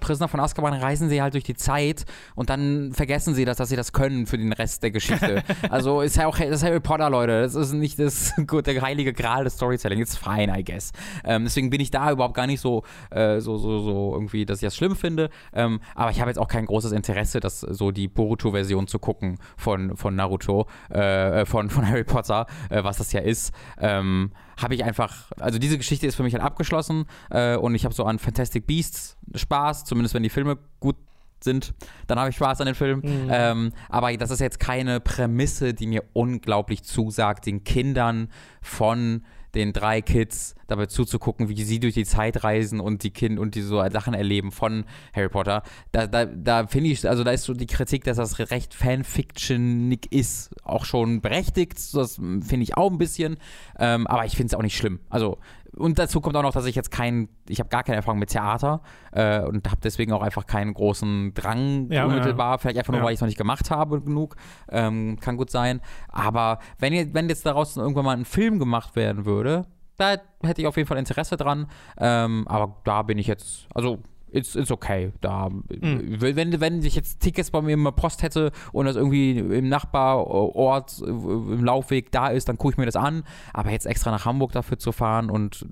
Prisoner von Azkaban reisen sie halt durch die Zeit und dann vergessen sie das, dass sie das können für den Rest der Geschichte. also ist ja auch das Harry Potter, Leute. Das ist nicht das gut, der heilige Gral des Storytelling. It's fine, I guess. Ähm, deswegen bin ich da überhaupt gar nicht so, äh, so, so, so irgendwie, dass ich das schlimm finde. Ähm, aber ich habe jetzt auch kein großes Interesse, das so die Boruto-Version zu gucken von, von Naruto, äh, von, von Harry Potter, äh, was das ja ist. Ähm, habe ich einfach, also diese Geschichte ist für mich halt abgeschlossen äh, und ich habe so an Fantastic Beasts Spaß, zumindest wenn die Filme gut sind, dann habe ich Spaß an den Film. Mhm. Ähm, aber das ist jetzt keine Prämisse, die mir unglaublich zusagt, den Kindern von den drei Kids dabei zuzugucken, wie sie durch die Zeit reisen und die Kind und die so Sachen erleben von Harry Potter. Da, da, da finde ich, also da ist so die Kritik, dass das recht Fanfictionig ist, auch schon berechtigt. Das finde ich auch ein bisschen. Ähm, aber ich finde es auch nicht schlimm. Also und dazu kommt auch noch, dass ich jetzt kein, ich habe gar keine Erfahrung mit Theater äh, und habe deswegen auch einfach keinen großen Drang Ja, unmittelbar. Vielleicht einfach nur, Ja. weil ich es noch nicht gemacht habe genug. Ähm, kann gut sein. Aber wenn, ihr, wenn jetzt daraus irgendwann mal ein Film gemacht werden würde, da hätte ich auf jeden Fall Interesse dran. Ähm, aber da bin ich jetzt, also It's, it's okay. Da, wenn, wenn ich jetzt Tickets bei mir in der Post hätte und das irgendwie im Nachbarort, äh, im Laufweg da ist, dann gucke ich mir das an. Aber jetzt extra nach Hamburg dafür zu fahren und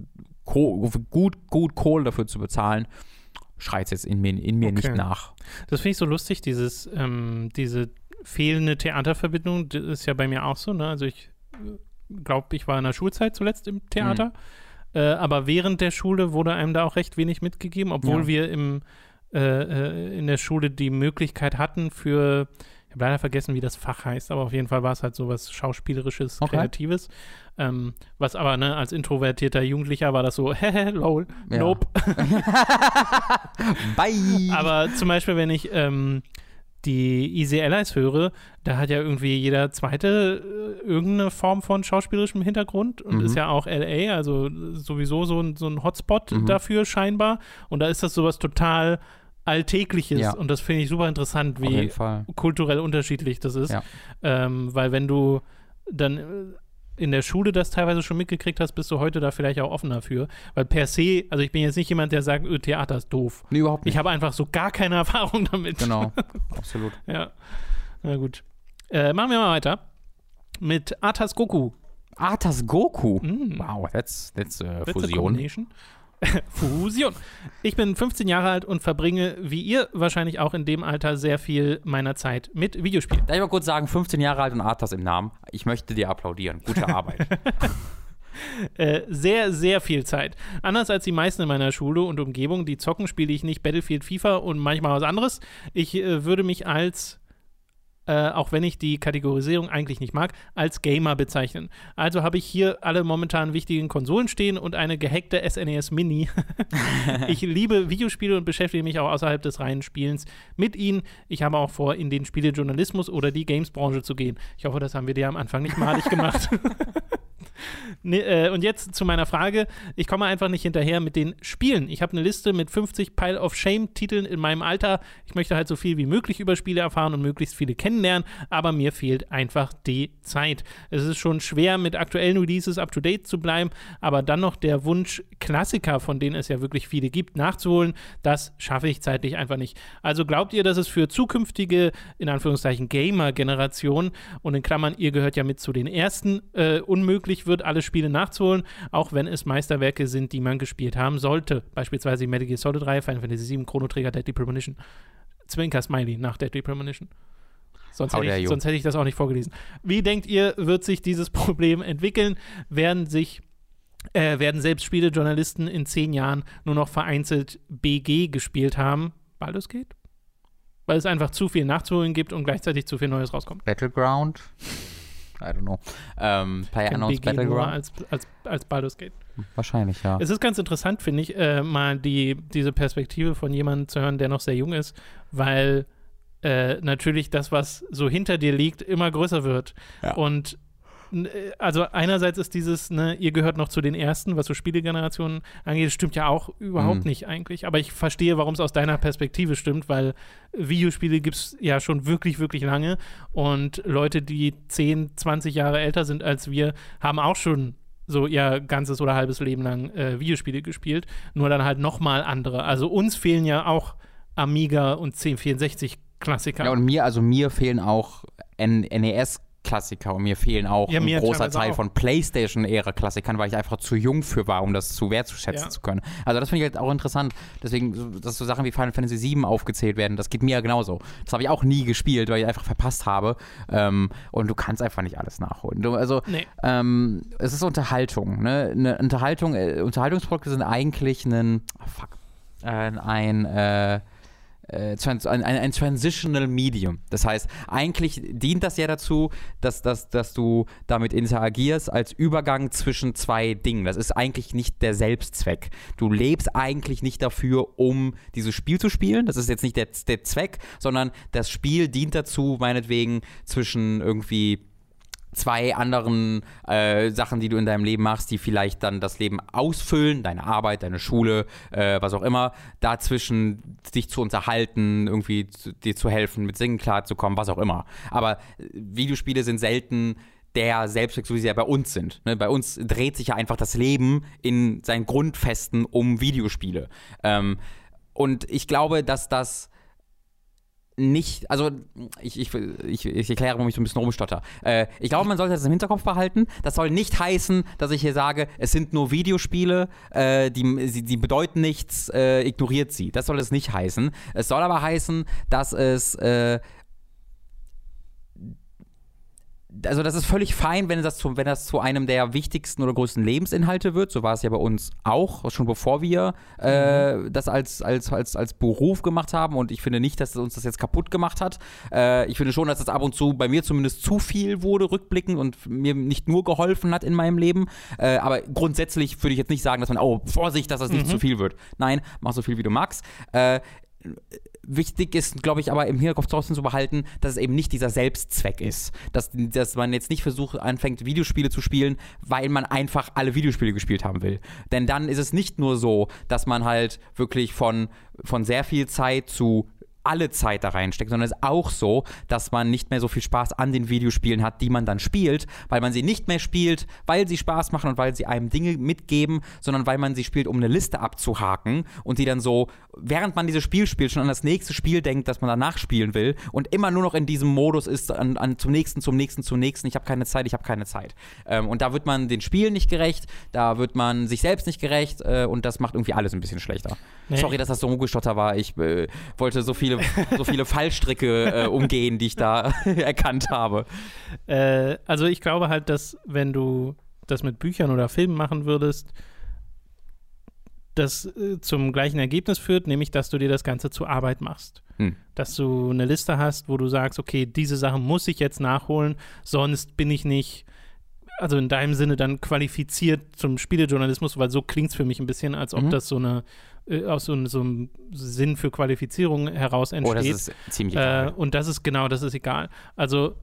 gut, gut Kohle dafür zu bezahlen, schreit jetzt in mir, in mir nicht Okay. nach. Das finde ich so lustig, dieses, ähm, diese fehlende Theaterverbindung, das ist ja bei mir auch so, ne? Also ich glaube, ich war in der Schulzeit zuletzt im Theater, Mhm. Äh, aber während der Schule wurde einem da auch recht wenig mitgegeben, obwohl Ja. wir im, äh, äh, in der Schule die Möglichkeit hatten für, ich habe leider vergessen, wie das Fach heißt, aber auf jeden Fall war es halt so was Schauspielerisches, Okay. Kreatives, ähm, was aber, ne, als introvertierter Jugendlicher war das so, hehe, lol, nope. Bye! Aber zum Beispiel, wenn ich ähm, die Easy Allies höre, da hat ja irgendwie jeder zweite äh, irgendeine Form von schauspielerischem Hintergrund und Mhm. ist ja auch LA, also sowieso so ein, so ein Hotspot Mhm. dafür scheinbar. Und da ist das sowas total Alltägliches Ja. und das finde ich super interessant, wie kulturell unterschiedlich das ist. Ja. Ähm, weil wenn du dann äh, in der Schule das teilweise schon mitgekriegt hast, bist du heute da vielleicht auch offener für. Weil per se, also ich bin jetzt nicht jemand, der sagt, öh, Theater ist doof. Nee, überhaupt nicht. Ich habe einfach so gar keine Erfahrung damit. genau, absolut. Ja. Na gut. Äh, machen wir mal weiter. Mit Atas Goku. Arthas Goku. Mm. Wow, that's, that's uh, That's a Fusion. combination. Fusion. Ich bin 15 Jahre alt und verbringe, wie ihr wahrscheinlich auch in dem Alter, sehr viel meiner Zeit mit Videospielen. Darf ich mal kurz sagen, 15 Jahre alt und Arthas im Namen. Ich möchte dir applaudieren. Gute Arbeit. Äh, sehr, sehr viel Zeit. Anders als die meisten in meiner Schule und Umgebung, die zocken, spiele ich nicht Battlefield, FIFA und manchmal was anderes. Ich äh, würde mich als äh, auch wenn ich die Kategorisierung eigentlich nicht mag, als Gamer bezeichnen. Also habe ich hier alle momentan wichtigen Konsolen stehen und eine gehackte SNES Mini. ich liebe Videospiele und beschäftige mich auch außerhalb des reinen Spielens mit ihnen. Ich habe auch vor, in den Spielejournalismus oder die Gamesbranche zu gehen. Ich hoffe, das haben wir dir am Anfang nicht malig gemacht. Nee, äh, und jetzt zu meiner Frage. Ich komme einfach nicht hinterher mit den Spielen. Ich habe eine Liste mit 50 Pile of Shame-Titeln in meinem Alter. Ich möchte halt so viel wie möglich über Spiele erfahren und möglichst viele kennenlernen, aber mir fehlt einfach die Zeit. Es ist schon schwer, mit aktuellen Releases up-to-date zu bleiben, aber dann noch der Wunsch, Klassiker, von denen es ja wirklich viele gibt, nachzuholen, das schaffe ich zeitlich einfach nicht. Also glaubt ihr, dass es für zukünftige, in Anführungszeichen, Gamer-Generationen und in Klammern, ihr gehört ja mit zu den ersten, äh, unmöglich wird, alle Spiele nachzuholen, auch wenn es Meisterwerke sind, die man gespielt haben sollte. Beispielsweise Metal Gear Solid 3, Final Fantasy 7, Chrono Trigger, Deadly Premonition. Zwinker Smiley nach Deadly Premonition. Sonst hätte, ich, sonst hätte, ich, das auch nicht vorgelesen. Wie denkt ihr, wird sich dieses Problem entwickeln? Werden sich äh, werden selbst Spielejournalisten in zehn Jahren nur noch vereinzelt BG gespielt haben? Baldur's Gate? Weil es einfach zu viel nachzuholen gibt und gleichzeitig zu viel Neues rauskommt. Battleground? I don't know. Ähm, PlayerUnknown's Battleground? Als, als, als Baldur's Gate. Wahrscheinlich, ja. Es ist ganz interessant, finde ich, äh, mal die, diese Perspektive von jemandem zu hören, der noch sehr jung ist, weil äh, natürlich das, was so hinter dir liegt, immer größer wird. Ja. Und also einerseits ist dieses, ne, ihr gehört noch zu den ersten, was so Spielegenerationen angeht, das stimmt ja auch überhaupt mhm. nicht eigentlich. Aber ich verstehe, warum es aus deiner Perspektive stimmt, weil Videospiele gibt es ja schon wirklich, wirklich lange. Und Leute, die 10, 20 Jahre älter sind als wir, haben auch schon so ihr ganzes oder halbes Leben lang äh, Videospiele gespielt, nur dann halt nochmal andere. Also uns fehlen ja auch Amiga und 1064 Klassiker. Ja, und mir, also mir fehlen auch NES Klassiker und mir fehlen auch ja, ein großer Teil auch. von PlayStation-Ära-Klassikern, weil ich einfach zu jung für war, um das zu wertzuschätzen ja. zu können. Also das finde ich halt auch interessant. Deswegen, dass so Sachen wie Final Fantasy VII aufgezählt werden, das geht mir ja genauso. Das habe ich auch nie gespielt, weil ich einfach verpasst habe. Ähm, und du kannst einfach nicht alles nachholen. Du, also nee. ähm, es ist Unterhaltung. Ne? Eine Unterhaltung, äh, Unterhaltungsprodukte sind eigentlich ein, oh fuck, äh, ein äh, äh, ein, ein, Transitional Medium. Das heißt, eigentlich dient das ja dazu, dass, dass, dass du damit interagierst als Übergang zwischen zwei Dingen. Das ist eigentlich nicht der Selbstzweck. Du lebst eigentlich nicht dafür, um dieses Spiel zu spielen. Das ist jetzt nicht der, der Zweck, sondern das Spiel dient dazu, meinetwegen zwischen irgendwie zwei anderen äh, Sachen, die du in deinem Leben machst, die vielleicht dann das Leben ausfüllen, deine Arbeit, deine Schule, äh, was auch immer, dazwischen dich zu unterhalten, irgendwie zu, dir zu helfen, mit Singen klarzukommen, was auch immer. Aber äh, Videospiele sind selten der Selbstzweck, so wie sie ja bei uns sind. Ne? Bei uns dreht sich ja einfach das Leben in seinen Grundfesten um Videospiele. Ähm, und ich glaube, dass das nicht, also ich, ich, ich, ich erkläre, warum ich so ein bisschen rumstotter. Äh, ich glaube, man sollte das im Hinterkopf behalten. Das soll nicht heißen, dass ich hier sage, es sind nur Videospiele, äh, die, die bedeuten nichts, äh, ignoriert sie. Das soll es nicht heißen. Es soll aber heißen, dass es äh, also das ist völlig fein, wenn das, zu, wenn das zu einem der wichtigsten oder größten Lebensinhalte wird. So war es ja bei uns auch, schon bevor wir äh, mhm. das als, als, als, als Beruf gemacht haben. Und ich finde nicht, dass uns das jetzt kaputt gemacht hat. Äh, ich finde schon, dass das ab und zu bei mir zumindest zu viel wurde, rückblickend und mir nicht nur geholfen hat in meinem Leben. Äh, aber grundsätzlich würde ich jetzt nicht sagen, dass man, oh, Vorsicht, dass das nicht mhm. zu viel wird. Nein, mach so viel, wie du magst. Wichtig ist, glaube ich, aber im Hinterkopf trotzdem zu behalten, dass es eben nicht dieser Selbstzweck ist. Dass, dass man jetzt nicht versucht, anfängt, Videospiele zu spielen, weil man einfach alle Videospiele gespielt haben will. Denn dann ist es nicht nur so, dass man halt wirklich von, von sehr viel Zeit zu alle Zeit da reinsteckt, sondern es ist auch so, dass man nicht mehr so viel Spaß an den Videospielen hat, die man dann spielt, weil man sie nicht mehr spielt, weil sie Spaß machen und weil sie einem Dinge mitgeben, sondern weil man sie spielt, um eine Liste abzuhaken und die dann so, während man dieses Spiel spielt, schon an das nächste Spiel denkt, das man danach spielen will und immer nur noch in diesem Modus ist, an, an zum nächsten, zum nächsten, zum nächsten, ich habe keine Zeit, ich habe keine Zeit. Ähm, und da wird man den Spielen nicht gerecht, da wird man sich selbst nicht gerecht äh, und das macht irgendwie alles ein bisschen schlechter. Nee. Sorry, dass das so rumgestotter war, ich äh, wollte so viele so viele Fallstricke äh, umgehen, die ich da erkannt habe. Äh, also ich glaube halt, dass wenn du das mit Büchern oder Filmen machen würdest, das äh, zum gleichen Ergebnis führt, nämlich dass du dir das Ganze zur Arbeit machst. Hm. Dass du eine Liste hast, wo du sagst, okay, diese Sachen muss ich jetzt nachholen, sonst bin ich nicht, also in deinem Sinne dann qualifiziert zum Spielejournalismus, weil so klingt es für mich ein bisschen, als ob mhm. das so eine äh, aus so, so, einem Sinn für Qualifizierung heraus entsteht. Oh, das ist ziemlich egal. Äh, und das ist genau, das ist egal. Also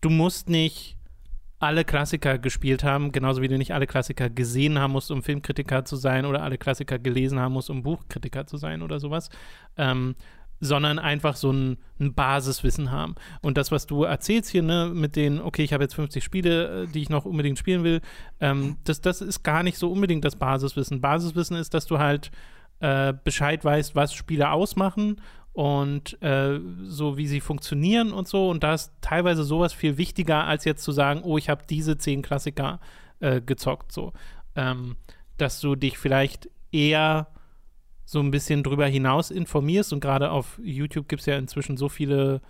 du musst nicht alle Klassiker gespielt haben, genauso wie du nicht alle Klassiker gesehen haben musst, um Filmkritiker zu sein oder alle Klassiker gelesen haben musst, um Buchkritiker zu sein oder sowas. Ähm, sondern einfach so ein, ein, Basiswissen haben. Und das, was du erzählst hier, ne, mit den, okay, ich habe jetzt 50 Spiele, äh, die ich noch unbedingt spielen will, ähm, das, das ist gar nicht so unbedingt das Basiswissen. Basiswissen ist, dass du halt äh, Bescheid weißt, was Spiele ausmachen und äh, so wie sie funktionieren und so. Und da ist teilweise sowas viel wichtiger, als jetzt zu sagen, oh, ich habe diese zehn Klassiker äh, gezockt. So. Ähm, dass du dich vielleicht eher so ein bisschen drüber hinaus informierst und gerade auf YouTube gibt es ja inzwischen so viele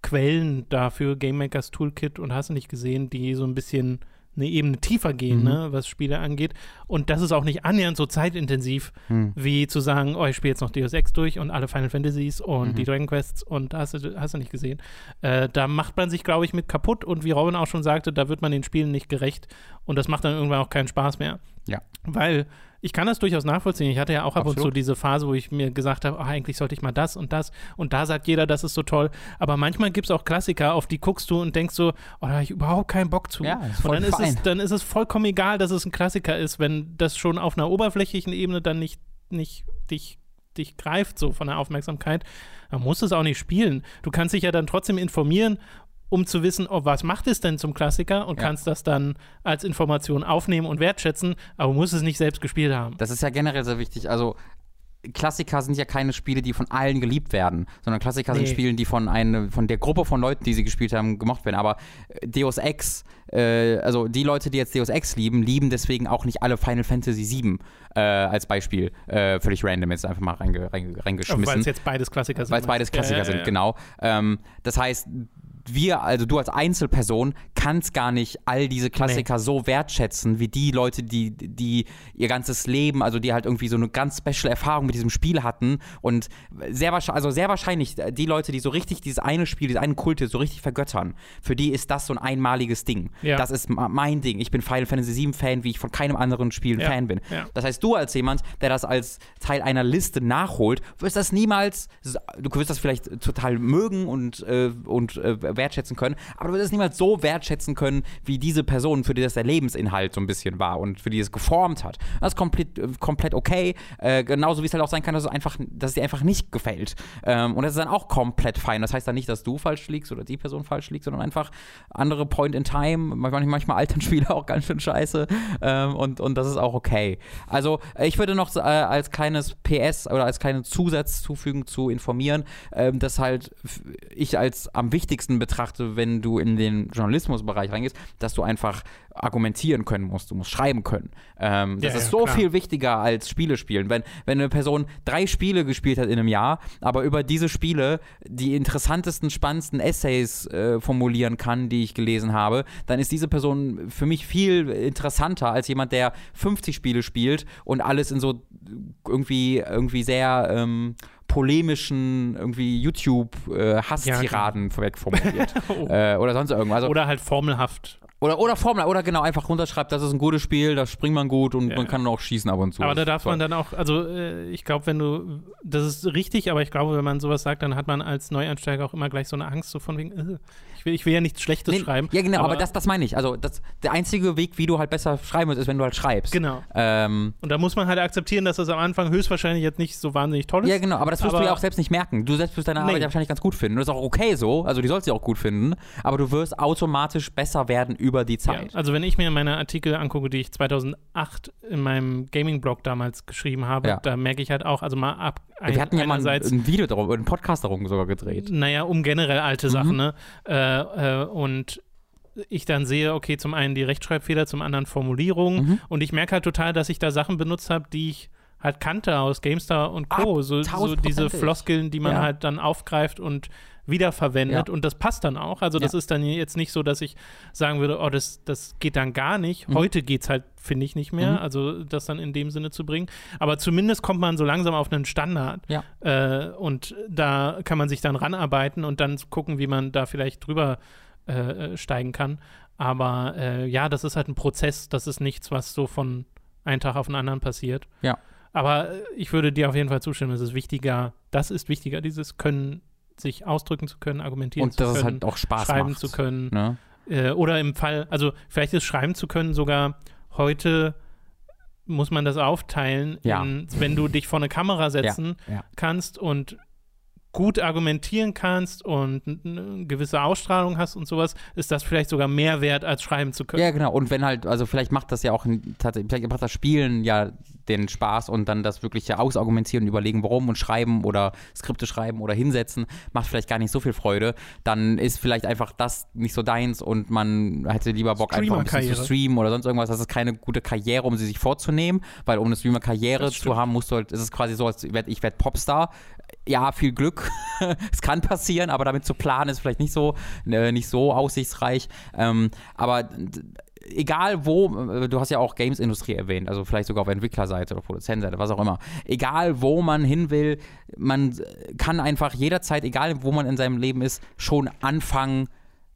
Quellen dafür, Game Makers Toolkit und hast du nicht gesehen, die so ein bisschen eine Ebene tiefer gehen, Mhm. ne, was Spiele angeht. Und das ist auch nicht annähernd so zeitintensiv, Hm. wie zu sagen, oh, ich spiele jetzt noch Deus Ex durch und alle Final Fantasies und Mhm. die Dragon Quests und hast du, hast du nicht gesehen. Äh, da macht man sich, glaube ich, mit kaputt und wie Robin auch schon sagte, da wird man den Spielen nicht gerecht und das macht dann irgendwann auch keinen Spaß mehr. Ja. Weil ich kann das durchaus nachvollziehen. Ich hatte ja auch ab und zu Absolut. diese Phase, wo ich mir gesagt habe, ach, eigentlich sollte ich mal das und das und da sagt jeder, das ist so toll. Aber manchmal gibt es auch Klassiker, auf die guckst du und denkst so, oh, da habe ich überhaupt keinen Bock zu. Ja, und dann ist, es, dann ist es vollkommen egal, dass es ein Klassiker ist, wenn das schon auf einer oberflächlichen Ebene dann nicht, nicht dich, dich greift, so von der Aufmerksamkeit. Dann musst du es auch nicht spielen. Du kannst dich ja dann trotzdem informieren, um zu wissen, oh, was macht es denn zum Klassiker und Ja. kannst das dann als Information aufnehmen und wertschätzen, aber musst es nicht selbst gespielt haben. Das ist ja generell sehr wichtig. Also Klassiker sind ja keine Spiele, die von allen geliebt werden, sondern Klassiker sind Nee. Spiele, die von eine, von der Gruppe von Leuten, die sie gespielt haben, gemocht werden. Aber äh, Deus Ex, äh, also die Leute, die jetzt Deus Ex lieben, lieben deswegen auch nicht alle Final Fantasy VII äh, als Beispiel. Äh, völlig random jetzt einfach mal reinge, reinge, Weil reingeschmissen. es jetzt beides Klassiker sind. Weil es beides Klassiker Ja, ja, sind, ja. genau. Ähm, das heißt, wir, also du als Einzelperson, kannst gar nicht all diese Klassiker so wertschätzen, wie die Leute, die, die ihr ganzes Leben, also die halt irgendwie so eine ganz special Erfahrung mit diesem Spiel hatten und sehr wahrscheinlich, also sehr wahrscheinlich die Leute, die so richtig dieses eine Spiel, dieses eine Kulte so richtig vergöttern, für die ist das so ein einmaliges Ding. Ja. Das ist mein Ding. Ich bin Final Fantasy VII Fan, wie ich von keinem anderen Spiel Ja. Fan bin. Ja. Das heißt, du als jemand, der das als Teil einer Liste nachholt, wirst das niemals, du wirst das vielleicht total mögen und, äh, und äh, wertschätzen können, aber du wirst es niemals so wertschätzen können, wie diese Person, für die das der Lebensinhalt so ein bisschen war und für die es geformt hat. Das ist komplett, äh, komplett okay. Äh, genauso wie es halt auch sein kann, dass es, einfach, dass es dir einfach nicht gefällt. Ähm, und das ist dann auch komplett fein. Das heißt dann nicht, dass du falsch liegst oder die Person falsch liegt, sondern einfach andere Point in Time. Manchmal, manchmal altern Spiele auch ganz schön scheiße. Ähm, und, und das ist auch okay. Also äh, ich würde noch äh, als kleines PS oder als kleinen Zusatz zufügen, zu informieren, ähm, dass halt ich als am wichtigsten betrachte, wenn du in den Journalismusbereich reingehst, dass du einfach argumentieren können musst. Du musst schreiben können. Ähm, das Ja, ist ja, so klar. viel wichtiger als Spiele spielen. Wenn, wenn eine Person drei Spiele gespielt hat in einem Jahr, aber über diese Spiele die interessantesten, spannendsten Essays äh, formulieren kann, die ich gelesen habe, dann ist diese Person für mich viel interessanter als jemand, der 50 Spiele spielt und alles in so irgendwie, irgendwie sehr ähm, polemischen irgendwie YouTube-Hasstiraden wegformuliert. Oh. äh, oder sonst irgendwas. Also, Oder halt formelhaft. oder, oder Formel, oder genau, einfach runterschreibt, das ist ein gutes Spiel, da springt man gut und Ja. man kann auch schießen ab und zu. Aber da darf man dann auch, also äh, ich glaube, wenn du, das ist richtig, aber ich glaube, wenn man sowas sagt, dann hat man als Neueinsteiger auch immer gleich so eine Angst, so von wegen, äh, ich, will, ich will ja nichts Schlechtes Nee, schreiben. Ja, genau, aber, das, das meine ich. Also das, der einzige Weg, wie du halt besser schreiben wirst, ist, wenn du halt schreibst. Genau. Ähm, Und da muss man halt akzeptieren, dass das am Anfang höchstwahrscheinlich jetzt nicht so wahnsinnig toll ist. ja, genau, aber das wirst du Aber- ja auch selbst nicht merken. Du selbst wirst deine Nee. Arbeit ja wahrscheinlich ganz gut finden. Und das ist auch okay so, also die sollst du auch gut finden, aber du wirst automatisch besser werden über die Ja, Zeit. also wenn ich mir meine Artikel angucke, die ich 2008 in meinem Gaming-Blog damals geschrieben habe, Ja. da merke ich halt auch, also mal ab ein, Wir hatten ja mal ein, ein Video darum, einen Podcast darum sogar gedreht. naja, um generell alte Mhm. Sachen, ne? Äh, äh, und ich dann sehe, okay, zum einen die Rechtschreibfehler, zum anderen Formulierungen Mhm. und ich merke halt total, dass ich da Sachen benutzt habe, die ich halt kannte aus GameStar und Co. Ab- So, so diese. Floskeln, die man Ja. halt dann aufgreift und wiederverwendet Ja. und das passt dann auch. Also das Ja. ist dann jetzt nicht so, dass ich sagen würde, oh, das, das geht dann gar nicht. Mhm. Heute geht es halt, finde ich, nicht mehr, Mhm. also das dann in dem Sinne zu bringen. Aber zumindest kommt man so langsam auf einen Standard. Ja. Äh, und da kann man sich dann ranarbeiten und dann gucken, wie man da vielleicht drüber äh, steigen kann. Aber äh, ja, das ist halt ein Prozess, das ist nichts, was so von einem Tag auf den anderen passiert. Ja. Aber äh, ich würde dir auf jeden Fall zustimmen, es ist wichtiger, das ist wichtiger, dieses Können, sich ausdrücken zu können, argumentieren Und zu dass können, es halt auch Spaß schreiben macht. zu können. Ne? Äh, oder im Fall, also vielleicht ist schreiben zu können sogar heute muss man das aufteilen, Ja. in, wenn du dich vor eine Kamera setzen ja. kannst und gut argumentieren kannst und eine gewisse Ausstrahlung hast und sowas, ist das vielleicht sogar mehr wert, als schreiben zu können. Ja, genau. Und wenn halt, also vielleicht macht das ja auch tatsächlich, vielleicht macht das Spielen ja den Spaß und dann das wirkliche ausargumentieren und überlegen, warum und schreiben oder Skripte schreiben oder hinsetzen, macht vielleicht gar nicht so viel Freude. Dann ist vielleicht einfach das nicht so deins und man hätte lieber Bock, einfach ein bisschen zu streamen oder sonst irgendwas. Das ist keine gute Karriere, um sie sich vorzunehmen, weil um eine Streamer-Karriere zu haben, musst du halt, ist es quasi so, als werd, ich werde Popstar. Ja, viel Glück. es kann passieren, aber damit zu planen ist vielleicht nicht so, äh, nicht so aussichtsreich. Ähm, aber egal wo, äh, du hast ja auch Games-Industrie erwähnt, also vielleicht sogar auf Entwicklerseite oder Produzentenseite, was auch immer. Egal wo man hin will, man kann einfach jederzeit, egal wo man in seinem Leben ist, schon anfangen,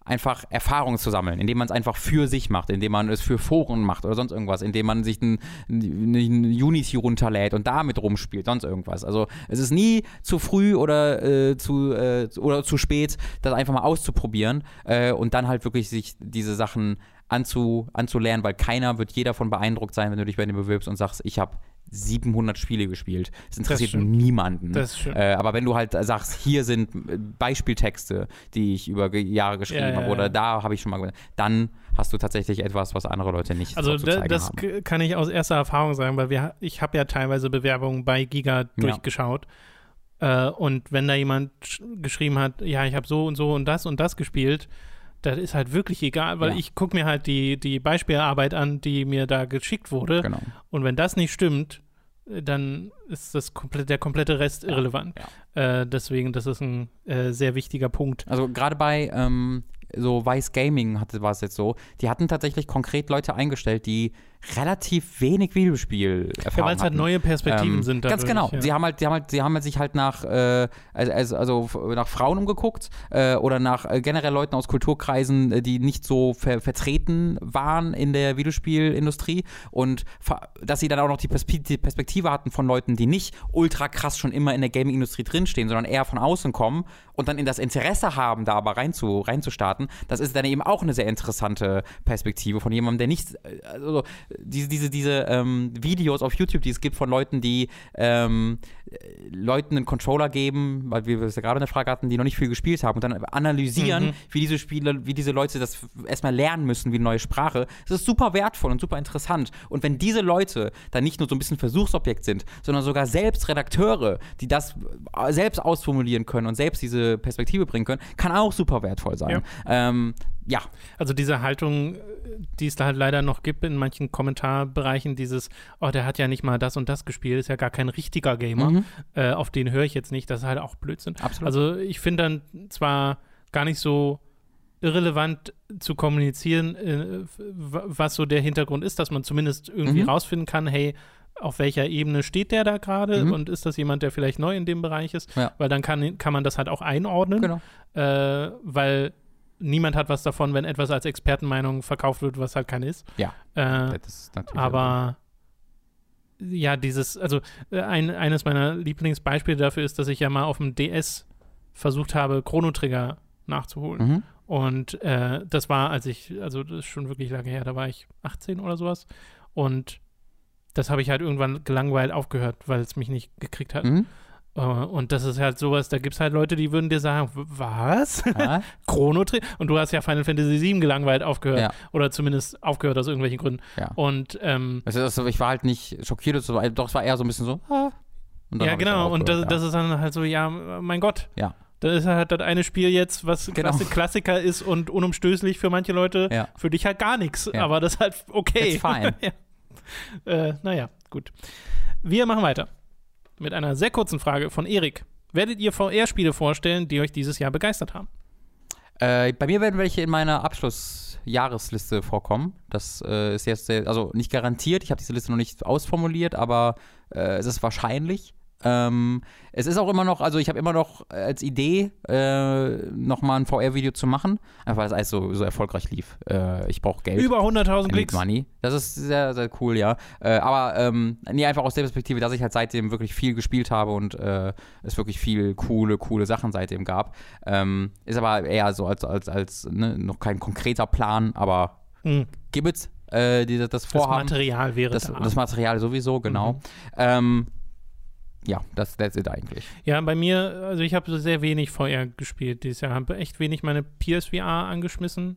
einfach Erfahrungen zu sammeln, indem man es einfach für sich macht, indem man es für Foren macht oder sonst irgendwas, indem man sich ein, ein Unity runterlädt und damit rumspielt, sonst irgendwas. Also es ist nie zu früh oder äh, zu äh, oder zu spät, das einfach mal auszuprobieren äh, und dann halt wirklich sich diese Sachen anzu, anzulernen, weil keiner wird jeder davon beeindruckt sein, wenn du dich bei dem bewirbst und sagst, ich habe 700 Spiele gespielt. Das interessiert das niemanden. Das äh, aber wenn du halt sagst, hier sind Beispieltexte, die ich über Jahre geschrieben ja, ja, habe, oder ja. da habe ich schon mal, dann hast du tatsächlich etwas, was andere Leute nicht Also da, das haben. kann ich aus erster Erfahrung sagen, weil wir, ich habe ja teilweise Bewerbungen bei Giga durchgeschaut. Äh, und wenn da jemand geschrieben hat, ja, ich habe so und so und das und das gespielt, das ist halt wirklich egal, weil ja. ich gucke mir halt die, die Beispielarbeit an, die mir da geschickt wurde. Genau. Und wenn das nicht stimmt, äh, dann ist das komplett, der komplette Rest ja. irrelevant. Ja. Äh, deswegen, das ist ein äh, sehr wichtiger Punkt. Also gerade bei ähm, so Vice Gaming hatte war es jetzt so, die hatten tatsächlich konkret Leute eingestellt, die relativ wenig Videospiel Ja, weil es halt neue Perspektiven ähm, sind. Dadurch, ganz genau. Ja. Sie haben halt, sie haben halt, sie haben halt sich halt nach, äh, also, also nach Frauen umgeguckt äh, oder nach äh, generell Leuten aus Kulturkreisen, äh, die nicht so ver vertreten waren in der Videospielindustrie und dass sie dann auch noch die, Perspe die, Perspektive hatten von Leuten, die nicht ultra krass schon immer in der Gaming-Industrie drinstehen, sondern eher von außen kommen und dann in das Interesse haben, da aber rein zu, reinzustarten. Das ist dann eben auch eine sehr interessante Perspektive von jemandem, der nicht, äh, also diese, diese, diese ähm, Videos auf YouTube, die es gibt von Leuten, die ähm, Leuten einen Controller geben, weil wir es ja gerade eine Frage hatten, die noch nicht viel gespielt haben und dann analysieren, mhm. wie diese Spiele, wie diese Leute das erstmal lernen müssen, wie eine neue Sprache. Das ist super wertvoll und super interessant. Und wenn diese Leute dann nicht nur so ein bisschen Versuchsobjekt sind, sondern sogar selbst Redakteure, die das selbst ausformulieren können und selbst diese Perspektive bringen können, kann auch super wertvoll sein. Ja. Ähm, ja. Also diese Haltung, die es da halt leider noch gibt in manchen Kommentarbereichen, dieses, oh, der hat ja nicht mal das und das gespielt, ist ja gar kein richtiger Gamer, mhm. äh, auf den höre ich jetzt nicht, das ist halt auch Blödsinn. Absolut. Also ich finde dann zwar gar nicht so irrelevant zu kommunizieren, äh, was so der Hintergrund ist, dass man zumindest irgendwie mhm. rausfinden kann, hey, auf welcher Ebene steht der da gerade mhm. und ist das jemand, der vielleicht neu in dem Bereich ist? Ja. Weil dann kann, kann man das halt auch einordnen. Genau. Äh, weil niemand hat was davon, wenn etwas als Expertenmeinung verkauft wird, was halt kein ist. Ja. Äh, das ist natürlich aber ja, dieses, also äh, ein, eines meiner Lieblingsbeispiele dafür ist, dass ich ja mal auf dem DS versucht habe, Chrono Trigger nachzuholen. Mhm. Und äh, das war, als ich, also das ist schon wirklich lange her, da war ich 18 oder sowas. Und das habe ich halt irgendwann gelangweilt aufgehört, weil es mich nicht gekriegt hat. Mhm. Äh, und das ist halt sowas, da gibt es halt Leute, die würden dir sagen, was? Chrono Trigger? Und du hast ja Final Fantasy VII gelangweilt aufgehört. Ja. Oder zumindest aufgehört aus irgendwelchen Gründen. Ja. Und ähm, also ich war halt nicht schockiert, doch es war eher so ein bisschen so, ah. Ja, genau. Und das, ja. das ist dann halt so, ja, mein Gott. Ja. Das ist halt das eine Spiel jetzt, was genau. Klassiker ist und unumstößlich für manche Leute. Ja. Für dich halt gar nichts. Ja. Aber das ist halt okay. It's fine. ja. äh, naja, gut. Wir machen weiter mit einer sehr kurzen Frage von Erik. Werdet ihr VR-Spiele vorstellen, die euch dieses Jahr begeistert haben? Äh, bei mir werden welche in meiner Abschlussjahresliste vorkommen. Das äh, ist jetzt, sehr, also nicht garantiert, ich habe diese Liste noch nicht ausformuliert, aber äh, es ist wahrscheinlich. Ähm, es ist auch immer noch, also ich habe immer noch als Idee, äh, nochmal ein VR-Video zu machen, einfach weil es alles so, so erfolgreich lief. Äh, ich brauche Geld. Über 100.000 Klicks. Money. Das ist sehr, sehr cool, ja. Äh, aber ähm, nee, einfach aus der Perspektive, dass ich halt seitdem wirklich viel gespielt habe und äh, es wirklich viel coole, coole Sachen seitdem gab. Ähm, ist aber eher so als, als, als ne, noch kein konkreter Plan, aber mhm. gibt es. Äh, die, das Vorhaben. Das Material wäre das, da. das Material sowieso, genau. Mhm. Ähm, ja, das that's it eigentlich. Ja, bei mir, also ich habe sehr wenig VR gespielt dieses Jahr. Habe echt wenig meine PSVR angeschmissen.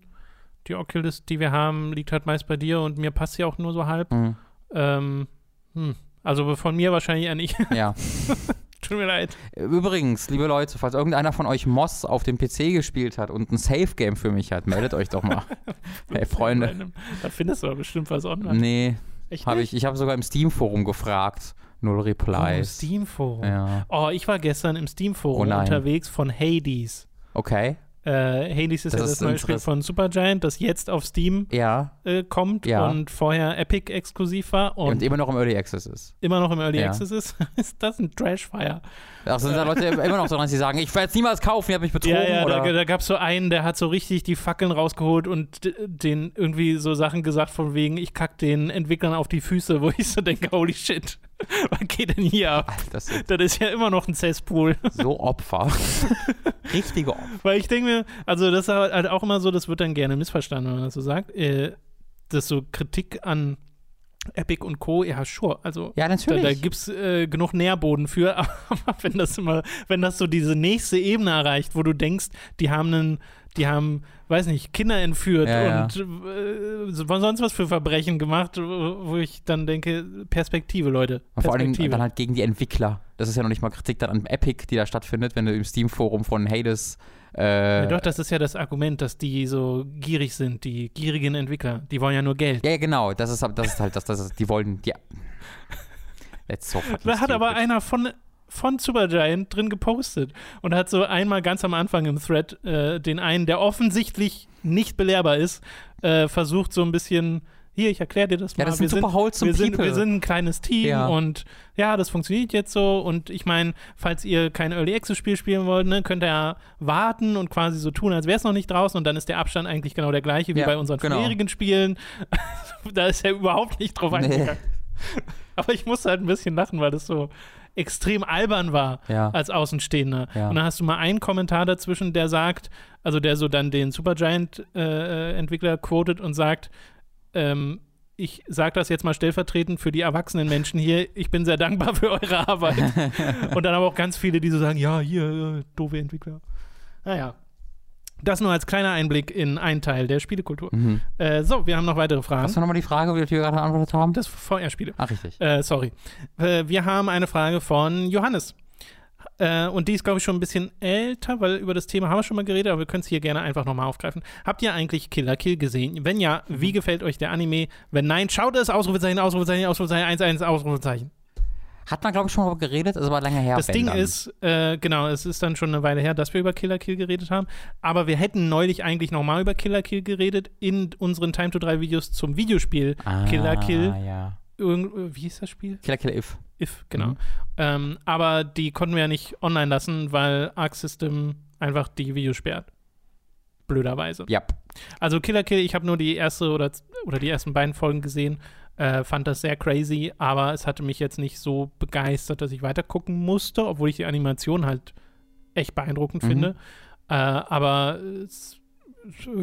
Die Oculus, die wir haben, liegt halt meist bei dir und mir passt sie auch nur so halb. Mhm. Ähm, hm. Also von mir wahrscheinlich eher nicht. Ja. Tut mir leid. Übrigens, liebe Leute, falls irgendeiner von euch Moss auf dem PC gespielt hat und ein Safe-Game für mich hat, meldet euch doch mal. hey, Freunde. Da findest du aber bestimmt was online. Nee, Echt habe ich. Ich habe sogar im Steam-Forum gefragt. Null Replies. Oh, Steam-Forum. Ja. Oh, ich war gestern im Oh Steam-Forum nein. unterwegs von Hades. Okay. Äh, Hades ist Das ja das neue Spiel von Supergiant, das jetzt auf Steam Ja. äh, kommt Ja. und vorher Epic exklusiv war und, Und, immer noch im Early Access ist. immer noch im Early. Access ist. ist das ein Trashfire? Ach, sind da Leute immer noch dran, dass sie sagen, ich werde es niemals kaufen, ihr habt mich betrogen? Ja, ja, oder? da, da gab es so einen, der hat so richtig die Fackeln rausgeholt und den irgendwie so Sachen gesagt von wegen, ich kack den Entwicklern auf die Füße, wo ich so denke, holy shit, was geht denn hier ab? Alter, das sind Das ist ja immer noch ein Cesspool. so Opfer. Richtige Opfer. Weil ich denke mir, also das ist halt auch immer so, das wird dann gerne missverstanden, wenn man das so sagt, äh, dass so Kritik an Epic und Co., ja, sure, also Ja, da, natürlich. da gibt es äh, genug Nährboden für, aber wenn das immer, wenn das so diese nächste Ebene erreicht, wo du denkst, die haben einen, die haben, weiß nicht, Kinder entführt Ja, ja. und äh, so- sonst was für Verbrechen gemacht, wo ich dann denke, Perspektive, Leute. Und vor allen Dingen Perspektive. dann halt gegen die Entwickler. Das ist ja noch nicht mal Kritik dann an Epic, die da stattfindet, wenn du im Steam-Forum von Hades. Äh, ja, doch, das ist ja das Argument, dass die so gierig sind, die gierigen Entwickler. Die wollen ja nur Geld. ja, genau. Das ist, das ist halt, das, das ist, die wollen. Die, Let's so Da hat aber einer von, von Supergiant drin gepostet und hat so einmal ganz am Anfang im Thread äh, den einen, der offensichtlich nicht belehrbar ist, äh, versucht so ein bisschen, hier, ich erkläre dir das mal. Ja, das sind wir super wholesome wir sind, people. wir sind ein kleines Team Ja. und ja, das funktioniert jetzt so. Und ich meine, falls ihr kein Early Access Spiel spielen wollt, ne, könnt ihr ja warten und quasi so tun, als wäre es noch nicht draußen und dann ist der Abstand eigentlich genau der gleiche wie Ja, bei unseren genau. vorherigen Spielen. da ist er überhaupt nicht drauf Nee. eingegangen. Aber ich musste halt ein bisschen lachen, weil das so extrem albern war Ja. als Außenstehender. Ja. Und dann hast du mal einen Kommentar dazwischen, der sagt, also der so dann den Supergiant-Entwickler quotet und sagt, ähm, ich sage das jetzt mal stellvertretend für die erwachsenen Menschen hier. Ich bin sehr dankbar für eure Arbeit. und dann aber auch ganz viele, die so sagen, ja, hier, äh, doofe Entwickler. Naja. Das nur als kleiner Einblick in einen Teil der Spielekultur. Mhm. Äh, so, wir haben noch weitere Fragen. Hast du nochmal die Frage, die wir gerade beantwortet haben? Das VR-Spiele. Ach, richtig. Äh, sorry. Äh, wir haben eine Frage von Johannes. Äh, und die ist, glaube ich, schon ein bisschen älter, weil über das Thema haben wir schon mal geredet, aber wir können es hier gerne einfach nochmal aufgreifen. Habt ihr eigentlich Killer Kill gesehen? Wenn ja, Mhm. wie gefällt euch der Anime? Wenn nein, schaut es, Ausrufezeichen, Ausrufezeichen, Ausrufezeichen, 1-1, Ausrufezeichen. Hat man, glaube ich, schon mal geredet, ist aber lange her. Das Ding dann. ist, äh, genau, es ist dann schon eine Weile her, dass wir über Killer Kill geredet haben, aber wir hätten neulich eigentlich nochmal über Killer Kill geredet in unseren Time to 3 Videos zum Videospiel ah, Killer Kill. Ja. Irgend, wie hieß das Spiel? Killer Kill If. If, genau. Mhm. Ähm, aber die konnten wir ja nicht online lassen, weil Arc System einfach die Videos sperrt. Blöderweise. Ja. Also Killer Kill, ich habe nur die erste oder, oder die ersten beiden Folgen gesehen, äh, fand das sehr crazy, aber es hatte mich jetzt nicht so begeistert, dass ich weiter gucken musste, obwohl ich die Animation halt echt beeindruckend Mhm. finde. Äh, aber es,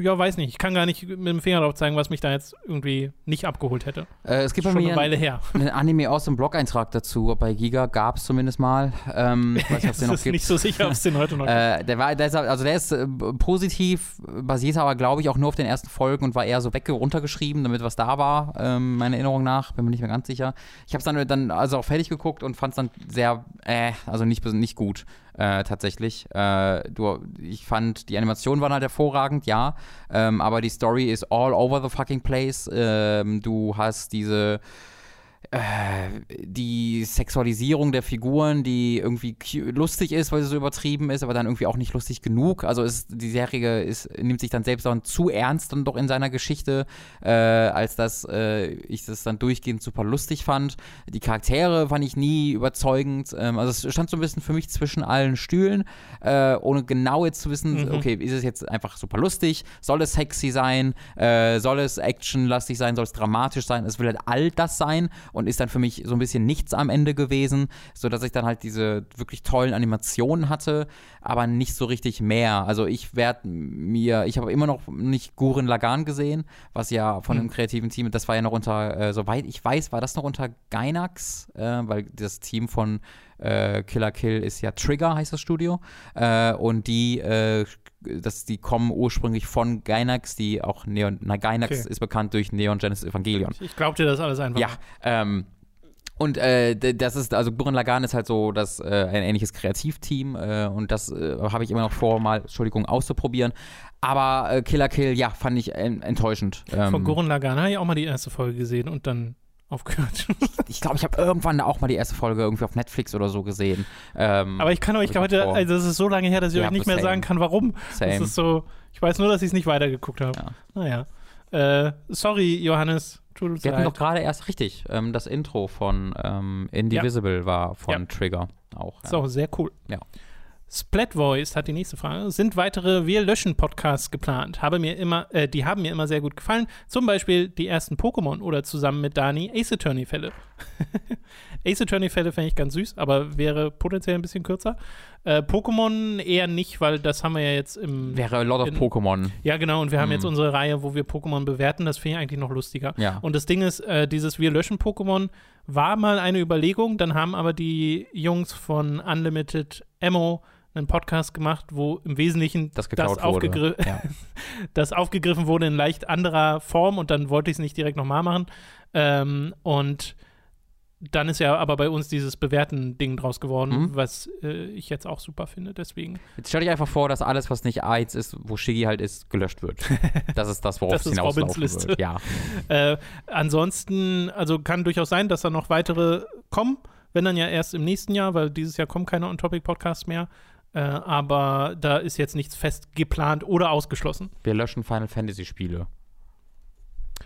ja, weiß nicht. Ich kann gar nicht mit dem Finger drauf zeigen, was mich da jetzt irgendwie nicht abgeholt hätte. Äh, es gibt bei Schon mir eine Weile her. einen Anime aus dem Blog-Eintrag dazu. Bei Giga gab es zumindest mal. Ähm, ich weiß nicht, ob es den noch gibt. nicht so sicher, ob es den heute noch gibt. Äh, der war, der ist, also der ist äh, positiv, basiert aber, glaube ich, auch nur auf den ersten Folgen und war eher so weg runtergeschrieben, damit was da war, ähm, meiner Erinnerung nach. Bin mir nicht mehr ganz sicher. Ich habe es dann, dann also auch fertig geguckt und fand es dann sehr, äh, also nicht, nicht gut. Äh, tatsächlich. Äh, du, ich fand, die Animationen waren halt hervorragend, ja. Ähm, aber die Story ist all over the fucking place. Ähm, du hast diese die Sexualisierung der Figuren, die irgendwie lustig ist, weil sie so übertrieben ist, aber dann irgendwie auch nicht lustig genug. Also ist, die Serie ist, nimmt sich dann selbst dann zu ernst dann doch in seiner Geschichte, äh, als dass äh, ich das dann durchgehend super lustig fand. Die Charaktere fand ich nie überzeugend. Ähm, also es stand so ein bisschen für mich zwischen allen Stühlen, äh, ohne genau jetzt zu wissen, Mhm. okay, ist es jetzt einfach super lustig? Soll es sexy sein? Äh, soll es actionlastig sein? Soll es dramatisch sein? Es will halt all das sein und ist dann für mich so ein bisschen nichts am Ende gewesen, sodass ich dann halt diese wirklich tollen Animationen hatte, aber nicht so richtig mehr. Also ich werde mir, ich habe immer noch nicht Guren Lagan gesehen, was ja von dem kreativen Team, das war ja noch unter, äh, soweit ich weiß, war das noch unter Gainax, äh, weil das Team von äh, Killer Kill ist ja Trigger, heißt das Studio. Äh, und die, äh, das, die kommen ursprünglich von Gainax, die auch Neon, na, Gainax Okay. ist bekannt durch Neon Genesis Evangelion. Ich glaub dir das alles einfach. Ja, ähm, Und äh, das ist, also Gurren Lagann ist halt so das, äh, ein ähnliches Kreativteam äh, und das äh, habe ich immer noch vor, mal, Entschuldigung, auszuprobieren. Aber äh, Killer Kill, ja, fand ich en enttäuschend. Ähm, Von Gurren Lagann habe ich auch mal die erste Folge gesehen und dann aufgehört. ich glaube, ich habe irgendwann auch mal die erste Folge irgendwie auf Netflix oder so gesehen. Ähm, Aber ich kann euch heute, vor. also es ist so lange her, dass ich Ja, euch nicht mehr same. sagen kann, warum. same. Das ist so, ich weiß nur, dass ich es nicht weitergeguckt habe. Ja. Naja. Äh, sorry, Johannes. Tut uns Wir hatten doch gerade erst richtig, ähm, das Intro von ähm, Indivisible war von Ja. Trigger auch. Ja. So, sehr cool. Ja. Splat Voice hat die nächste Frage. Sind weitere Wir löschen Podcasts geplant? Habe mir immer, äh, die haben mir immer sehr gut gefallen. Zum Beispiel die ersten Pokémon oder zusammen mit Dani Ace Attorney Fälle. Ace Attorney Fälle fände ich ganz süß, aber wäre potenziell ein bisschen kürzer. Äh, Pokémon eher nicht, weil das haben wir ja jetzt im. Wäre a lot of Pokémon. Ja, genau, und wir haben Hm. jetzt unsere Reihe, wo wir Pokémon bewerten. Das finde ich eigentlich noch lustiger. Ja. Und das Ding ist, äh, dieses Wir löschen Pokémon war mal eine Überlegung, dann haben aber die Jungs von Unlimited Ammo einen Podcast gemacht, wo im Wesentlichen Das wurde. aufgegri- Ja. das aufgegriffen wurde in leicht anderer Form und dann wollte ich es nicht direkt nochmal machen. Ähm, und dann ist ja aber bei uns dieses Bewerten-Ding draus geworden, Mhm. was äh, ich jetzt auch super finde. Deswegen, Jetzt stell dich einfach vor, dass alles, was nicht AIDS ist, wo Shiggy halt ist, gelöscht wird. Das ist das, worauf Das es ist hinauslaufen wird. Ja. Äh, ansonsten, also kann durchaus sein, dass da noch weitere kommen, wenn dann ja erst im nächsten Jahr, weil dieses Jahr kommen keine On-Topic-Podcasts mehr. Äh, aber da ist jetzt nichts fest geplant oder ausgeschlossen. Wir löschen Final Fantasy Spiele.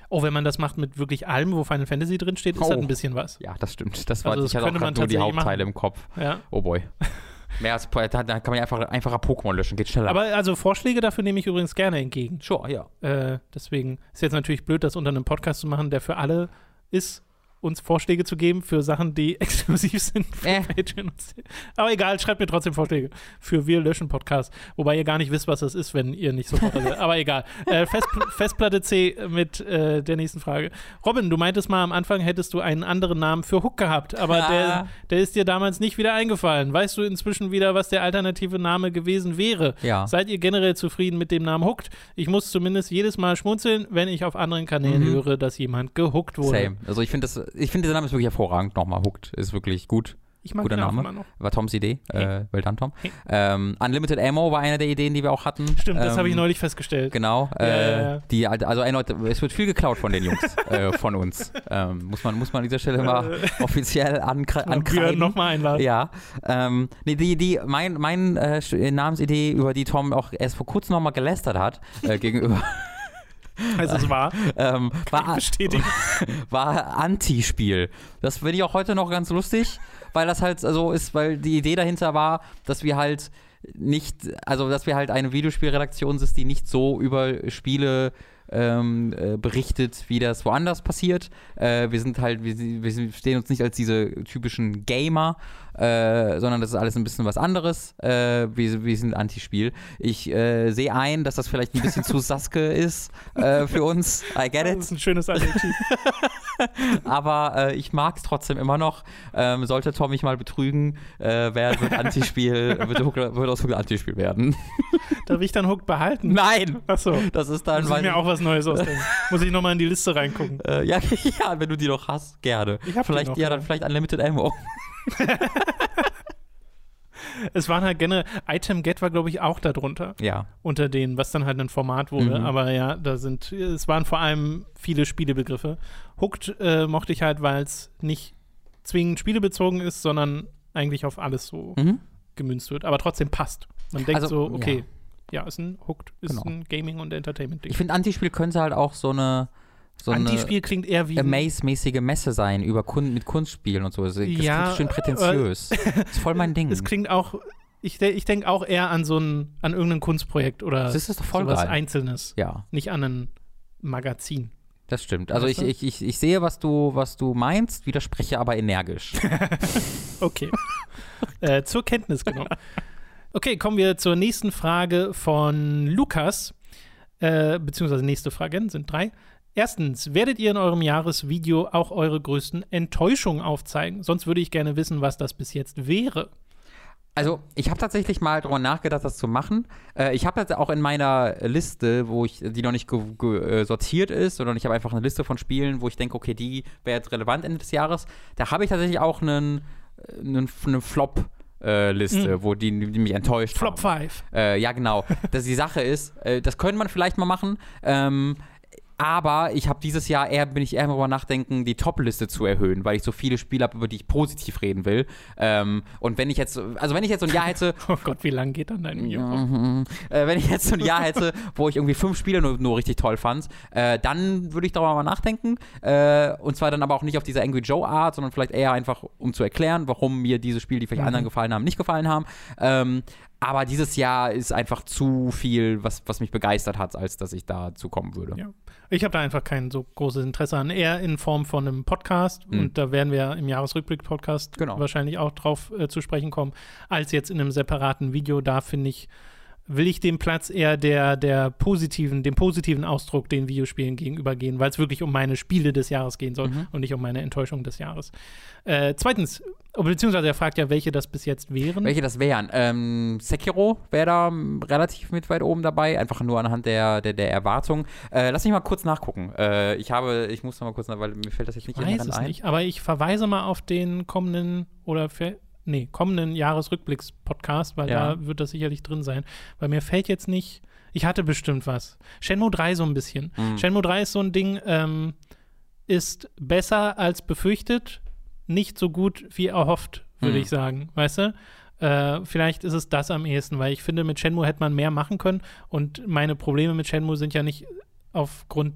Oh, wenn man das macht mit wirklich allem, wo Final Fantasy drinsteht, ist Oh. das ein bisschen was. Ja, das stimmt. Das war, Also ich das hatte auch nur die Hauptteile machen. im Kopf. Ja. Oh boy. Mehr als da, da kann man ja einfach, einfacher Pokémon löschen, geht schneller. Aber also Vorschläge dafür nehme ich übrigens gerne entgegen. sure, ja. Äh, deswegen ist jetzt natürlich blöd, das unter einem Podcast zu machen, der für alle ist, uns Vorschläge zu geben für Sachen, die exklusiv sind für Äh. Patreon. Aber egal, schreibt mir trotzdem Vorschläge für Wir löschen Podcast. Wobei ihr gar nicht wisst, was das ist, wenn ihr nicht sofort. Aber egal. Äh, Festpl Festplatte C mit äh, der nächsten Frage. Robin, du meintest mal am Anfang, hättest du einen anderen Namen für Hook gehabt, aber der, der ist dir damals nicht wieder eingefallen. Weißt du inzwischen wieder, was der alternative Name gewesen wäre? Ja. Seid ihr generell zufrieden mit dem Namen Hooked? Ich muss zumindest jedes Mal schmunzeln, wenn ich auf anderen Kanälen Mhm. höre, dass jemand gehuckt wurde. Same. Also ich finde das, ich finde der Name ist wirklich hervorragend. Nochmal, Hooked ist wirklich gut. Ich mag Guter Name. immer noch. War Toms Idee. Äh, well done, Tom. Hey. Ähm, Unlimited Ammo war eine der Ideen, die wir auch hatten. Stimmt, das ähm, habe ich neulich festgestellt. Genau. Ja, äh, ja, ja. Die, also es wird viel geklaut von den Jungs, äh, von uns. Ähm, muss, man, muss man an dieser Stelle mal offiziell ankre ankreiden. nochmal einladen. Ja, ähm, nee, die, die, mein, mein äh, Namensidee, über die Tom auch erst vor kurzem nochmal gelästert hat, äh, gegenüber, Also es war ähm, war, bestätigt. war Anti-Spiel. Das finde ich auch heute noch ganz lustig, weil das halt so ist, weil die Idee dahinter war, dass wir halt nicht, also dass wir halt eine Videospielredaktion sind, die nicht so über Spiele ähm, äh, berichtet, wie das woanders passiert. Äh, wir sind halt, wir, wir stehen uns nicht als diese typischen Gamer, äh, sondern das ist alles ein bisschen was anderes. Äh, wir, wir sind Anti-Spiel. Ich äh, sehe ein, dass das vielleicht ein bisschen zu Saske ist äh, für uns. I get Das it. ist ein schönes Adjektiv. Aber äh, ich mag es trotzdem immer noch. Ähm, sollte Tom mich mal betrügen, äh, wer wird Antispiel, wird, Hook- wird aus Hook ein Antispiel werden. Darf ich dann Hook behalten? Nein! Achso. Das ist dann, Muss ich mir auch was Neues ausdenken. Muss ich nochmal in die Liste reingucken. Äh, ja, ja, wenn du die noch hast, gerne. Ich hab die vielleicht, noch, ja, ja. dann vielleicht Unlimited Ammo. Es waren halt generell, Item Get war, glaube ich, auch darunter. Ja. Unter denen, was dann halt ein Format wurde. Mhm. Aber ja, da sind, es waren vor allem viele Spielebegriffe. Hooked äh, mochte ich halt, weil es nicht zwingend spielebezogen ist, sondern eigentlich auf alles so Mhm. gemünzt wird, aber trotzdem passt. Man denkt Also, so, okay, ja, ist ein Hooked, ist Genau. ein Gaming- und Entertainment-Ding. Ich finde, Antispiel könnte halt auch so eine. So Antispiel klingt eher wie. Amaze-mäßige Messe sein über Kun mit Kunstspielen und so. Das, Ja, klingt schön prätentiös. das ist voll mein Ding. Es klingt auch, ich, ich denke auch eher an so ein, an irgendein Kunstprojekt oder Das ist doch voll sowas geil. Einzelnes, ja. nicht an ein Magazin. Das stimmt. Also ich, Weißt du? ich, ich, ich sehe, was du, was du meinst, widerspreche aber energisch. Okay. äh, zur Kenntnis genommen. Okay, kommen wir zur nächsten Frage von Lukas. Äh, beziehungsweise nächste Fragen sind drei. Erstens, werdet ihr in eurem Jahresvideo auch eure größten Enttäuschungen aufzeigen? Sonst würde ich gerne wissen, was das bis jetzt wäre. Also, ich habe tatsächlich mal darüber nachgedacht, das zu machen. Äh, ich habe jetzt auch in meiner Liste, wo ich, die noch nicht äh, sortiert ist, sondern ich habe einfach eine Liste von Spielen, wo ich denke, okay, die wäre jetzt relevant Ende des Jahres. Da habe ich tatsächlich auch einen, einen, eine Flop-Liste, wo die, die mich enttäuscht Flop haben. 5. Äh, ja, genau. Das die Sache ist, äh, das könnte man vielleicht mal machen. Ähm, aber ich habe dieses Jahr eher, bin ich eher darüber nachdenken, die Top-Liste zu erhöhen, weil ich so viele Spiele habe, über die ich positiv reden will. Ähm, und wenn ich jetzt, also wenn ich jetzt so ein Jahr hätte, Oh Gott, wie lang geht dann dein Video? Mhm. Äh, wenn ich jetzt so ein Jahr hätte, wo ich irgendwie fünf Spiele nur, nur richtig toll fand, äh, dann würde ich darüber mal nachdenken. Äh, und zwar dann aber auch nicht auf diese Angry Joe Art, sondern vielleicht eher einfach, um zu erklären, warum mir diese Spiele, die vielleicht Mhm. anderen gefallen haben, nicht gefallen haben. Ähm, aber dieses Jahr ist einfach zu viel, was, was mich begeistert hat, als dass ich dazu kommen würde. Ja. Ich habe da einfach kein so großes Interesse an. Eher in Form von einem Podcast. Mhm. Und da werden wir im Jahresrückblick-Podcast Genau. wahrscheinlich auch drauf äh, zu sprechen kommen, als jetzt in einem separaten Video. Da finde ich, will ich den Platz eher der, der positiven, dem positiven Ausdruck den Videospielen gegenüber gehen, weil es wirklich um meine Spiele des Jahres gehen soll Mhm. und nicht um meine Enttäuschung des Jahres. Äh, zweitens, beziehungsweise er fragt ja, welche das bis jetzt wären. Welche das wären? Ähm, Sekiro wäre da relativ mit weit oben dabei, einfach nur anhand der, der, der Erwartung. Äh, lass mich mal kurz nachgucken. Äh, ich habe, ich muss noch mal kurz nach, weil mir fällt das jetzt nicht Ich weiß es ein. nicht, aber ich verweise mal auf den kommenden oder für, nee, kommenden Jahresrückblicks-Podcast, weil Ja. da wird das sicherlich drin sein. Weil mir fällt jetzt nicht, ich hatte bestimmt was. Shenmue 3 so ein bisschen. Mhm. Shenmue 3 ist so ein Ding, ähm, ist besser als befürchtet, nicht so gut wie erhofft, würde Mhm. ich sagen. Weißt du? Äh, vielleicht ist es das am ehesten, weil ich finde, mit Shenmue hätte man mehr machen können und meine Probleme mit Shenmue sind ja nicht aufgrund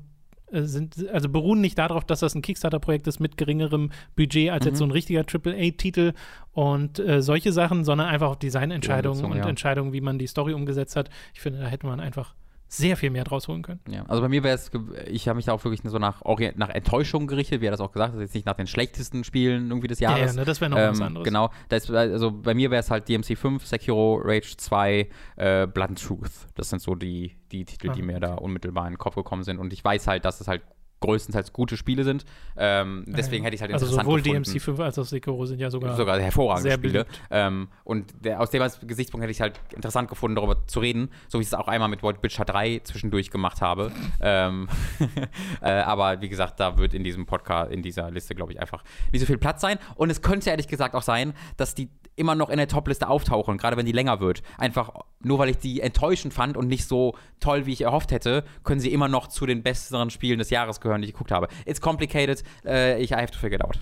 sind, also beruhen nicht darauf, dass das ein Kickstarter-Projekt ist mit geringerem Budget als jetzt Mhm. so ein richtiger AAA-Titel und äh, solche Sachen, sondern einfach auf Designentscheidungen und ja. Entscheidungen, wie man die Story umgesetzt hat. Ich finde, da hätte man einfach sehr viel mehr draus holen können. Ja, also bei mir wäre es, ich habe mich da auch wirklich so nach, nach Enttäuschung gerichtet, wie er das auch gesagt hat, jetzt nicht nach den schlechtesten Spielen irgendwie des Ja, ja, Jahres. ne, das wäre noch was Ähm, anderes. genau, das, also bei mir wäre es halt DMC 5, Sekiro, Rage 2, äh, Blood and Truth. Das sind so die, die Titel, die Ah, mir da unmittelbar in den Kopf gekommen sind. Und ich weiß halt, dass es halt größtenteils gute Spiele sind. Ähm, deswegen hätte ich halt Also interessant sowohl gefunden. DMC 5 als auch Sekiro sind ja sogar, sogar hervorragende Spiele. Ähm, und der, aus dem Gesichtspunkt hätte ich halt interessant gefunden, darüber zu reden, so wie ich es auch einmal mit Void Witcher 3 zwischendurch gemacht habe. ähm, äh, aber wie gesagt, da wird in diesem Podcast, in dieser Liste, glaube ich, einfach nicht so viel Platz sein. Und es könnte ehrlich gesagt auch sein, dass die immer noch in der Top-Liste auftauchen, gerade wenn die länger wird. Einfach nur, weil ich die enttäuschend fand und nicht so toll, wie ich erhofft hätte, können sie immer noch zu den besseren Spielen des Jahres gehören, die ich geguckt habe. It's complicated. Äh, ich I have to figure it out.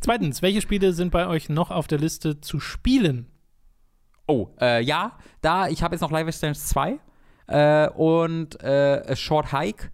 Zweitens, welche Spiele sind bei euch noch auf der Liste zu spielen? Oh, äh, ja, da, ich habe jetzt noch Live Strange 2 äh, und äh, A Short Hike.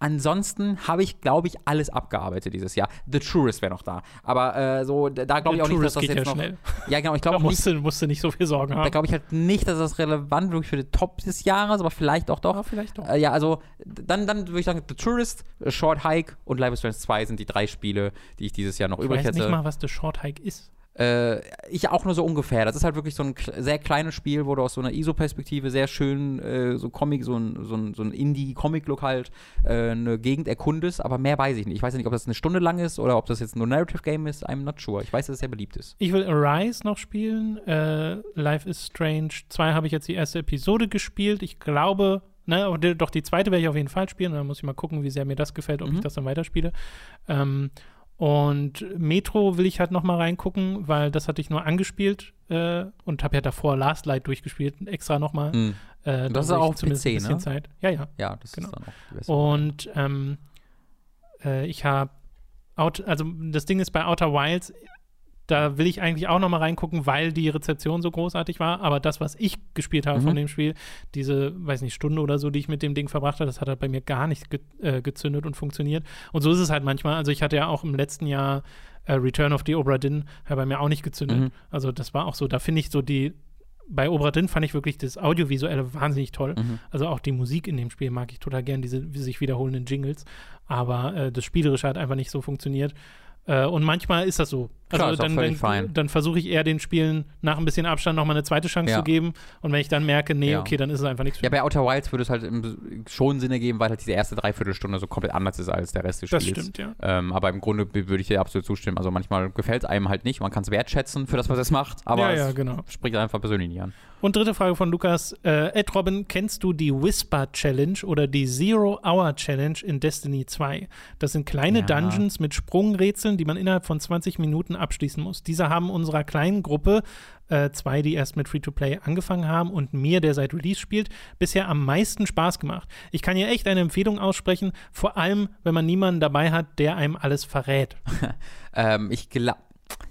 Ansonsten habe ich, glaube ich, alles abgearbeitet dieses Jahr. The Tourist wäre noch da. Aber äh, so, da da glaube ich auch nicht, dass das geht jetzt ja noch. schnell. Ja, genau, ich Da glaube auch nicht. musst du, musst nicht so viel Sorgen Da haben. glaube ich halt nicht, dass das relevant wirklich für den Top des Jahres, aber vielleicht auch doch. Ja, vielleicht doch. Äh, ja, also dann, dann würde ich sagen, The Tourist, Short Hike und Live is Strange 2 sind die drei Spiele, die ich dieses Jahr noch Ich übrig weiß hätte. nicht mal, was The Short Hike ist. Äh, ich auch nur so ungefähr. Das ist halt wirklich so ein sehr kleines Spiel, wo du aus so einer ISO-Perspektive sehr schön äh, so Comic, so ein, so ein, so ein Indie-Comic-Look halt äh, eine Gegend erkundest, aber mehr weiß ich nicht. Ich weiß nicht, ob das eine Stunde lang ist oder ob das jetzt nur ein Narrative-Game ist. I'm not sure. Ich weiß, dass es sehr beliebt ist. Ich will Arise noch spielen. Äh, Life is Strange 2 habe ich jetzt die erste Episode gespielt. Ich glaube, ne, die- doch die zweite werde ich auf jeden Fall spielen. Dann muss ich mal gucken, wie sehr mir das gefällt, ob Mhm. ich das dann weiterspiele. Ähm, und Metro will ich halt noch mal reingucken, weil das hatte ich nur angespielt äh, und habe ja davor Last Light durchgespielt, extra noch mal. Mhm. Äh, Das ist auch zumindest PC, ein bisschen ne? Zeit. Ja, ja. Ja, das Genau. ist dann auch die beste. Und ähm, äh, ich habe, also das Ding ist bei Outer Wilds, da will ich eigentlich auch noch mal reingucken, weil die Rezeption so großartig war. Aber das, was ich gespielt habe Mhm. von dem Spiel, diese, weiß nicht, Stunde oder so, die ich mit dem Ding verbracht habe, das hat halt bei mir gar nicht ge äh, gezündet und funktioniert. Und so ist es halt manchmal. Also ich hatte ja auch im letzten Jahr äh, Return of the Obra Dinn, hat bei mir auch nicht gezündet. Mhm. Also das war auch so, da finde ich so die, bei Obra Dinn fand ich wirklich das Audiovisuelle wahnsinnig toll. Mhm. Also auch die Musik in dem Spiel mag ich total gern, diese sich wiederholenden Jingles. Aber äh, das Spielerische hat einfach nicht so funktioniert. Äh, und manchmal ist das so. Also Klar, dann, dann, dann versuche ich eher den Spielen nach ein bisschen Abstand nochmal eine zweite Chance Ja. zu geben. Und wenn ich dann merke, nee, Ja. okay, dann ist es einfach nichts Ja, bei Outer Wilds würde es halt im- schon Sinn ergeben, weil halt diese erste Dreiviertelstunde so komplett anders ist als der Rest des Das Spiels. stimmt, ja. Ähm, aber im Grunde würde ich dir absolut zustimmen. Also manchmal gefällt es einem halt nicht. Man kann es wertschätzen für das, was es macht, aber ja, es genau. spricht einfach persönlich nicht an. Und dritte Frage von Lukas. Äh, Ed Robin, kennst du die Whisper Challenge oder die Zero Hour Challenge in Destiny 2? Das sind kleine. Dungeons mit Sprungrätseln, die man innerhalb von 20 Minuten abschließen muss. Diese haben unserer kleinen Gruppe, äh, zwei, die erst mit Free-to-Play angefangen haben und mir, der seit Release spielt, bisher am meisten Spaß gemacht. Ich kann hier echt eine Empfehlung aussprechen, vor allem, wenn man niemanden dabei hat, der einem alles verrät. Ähm, ich glaube.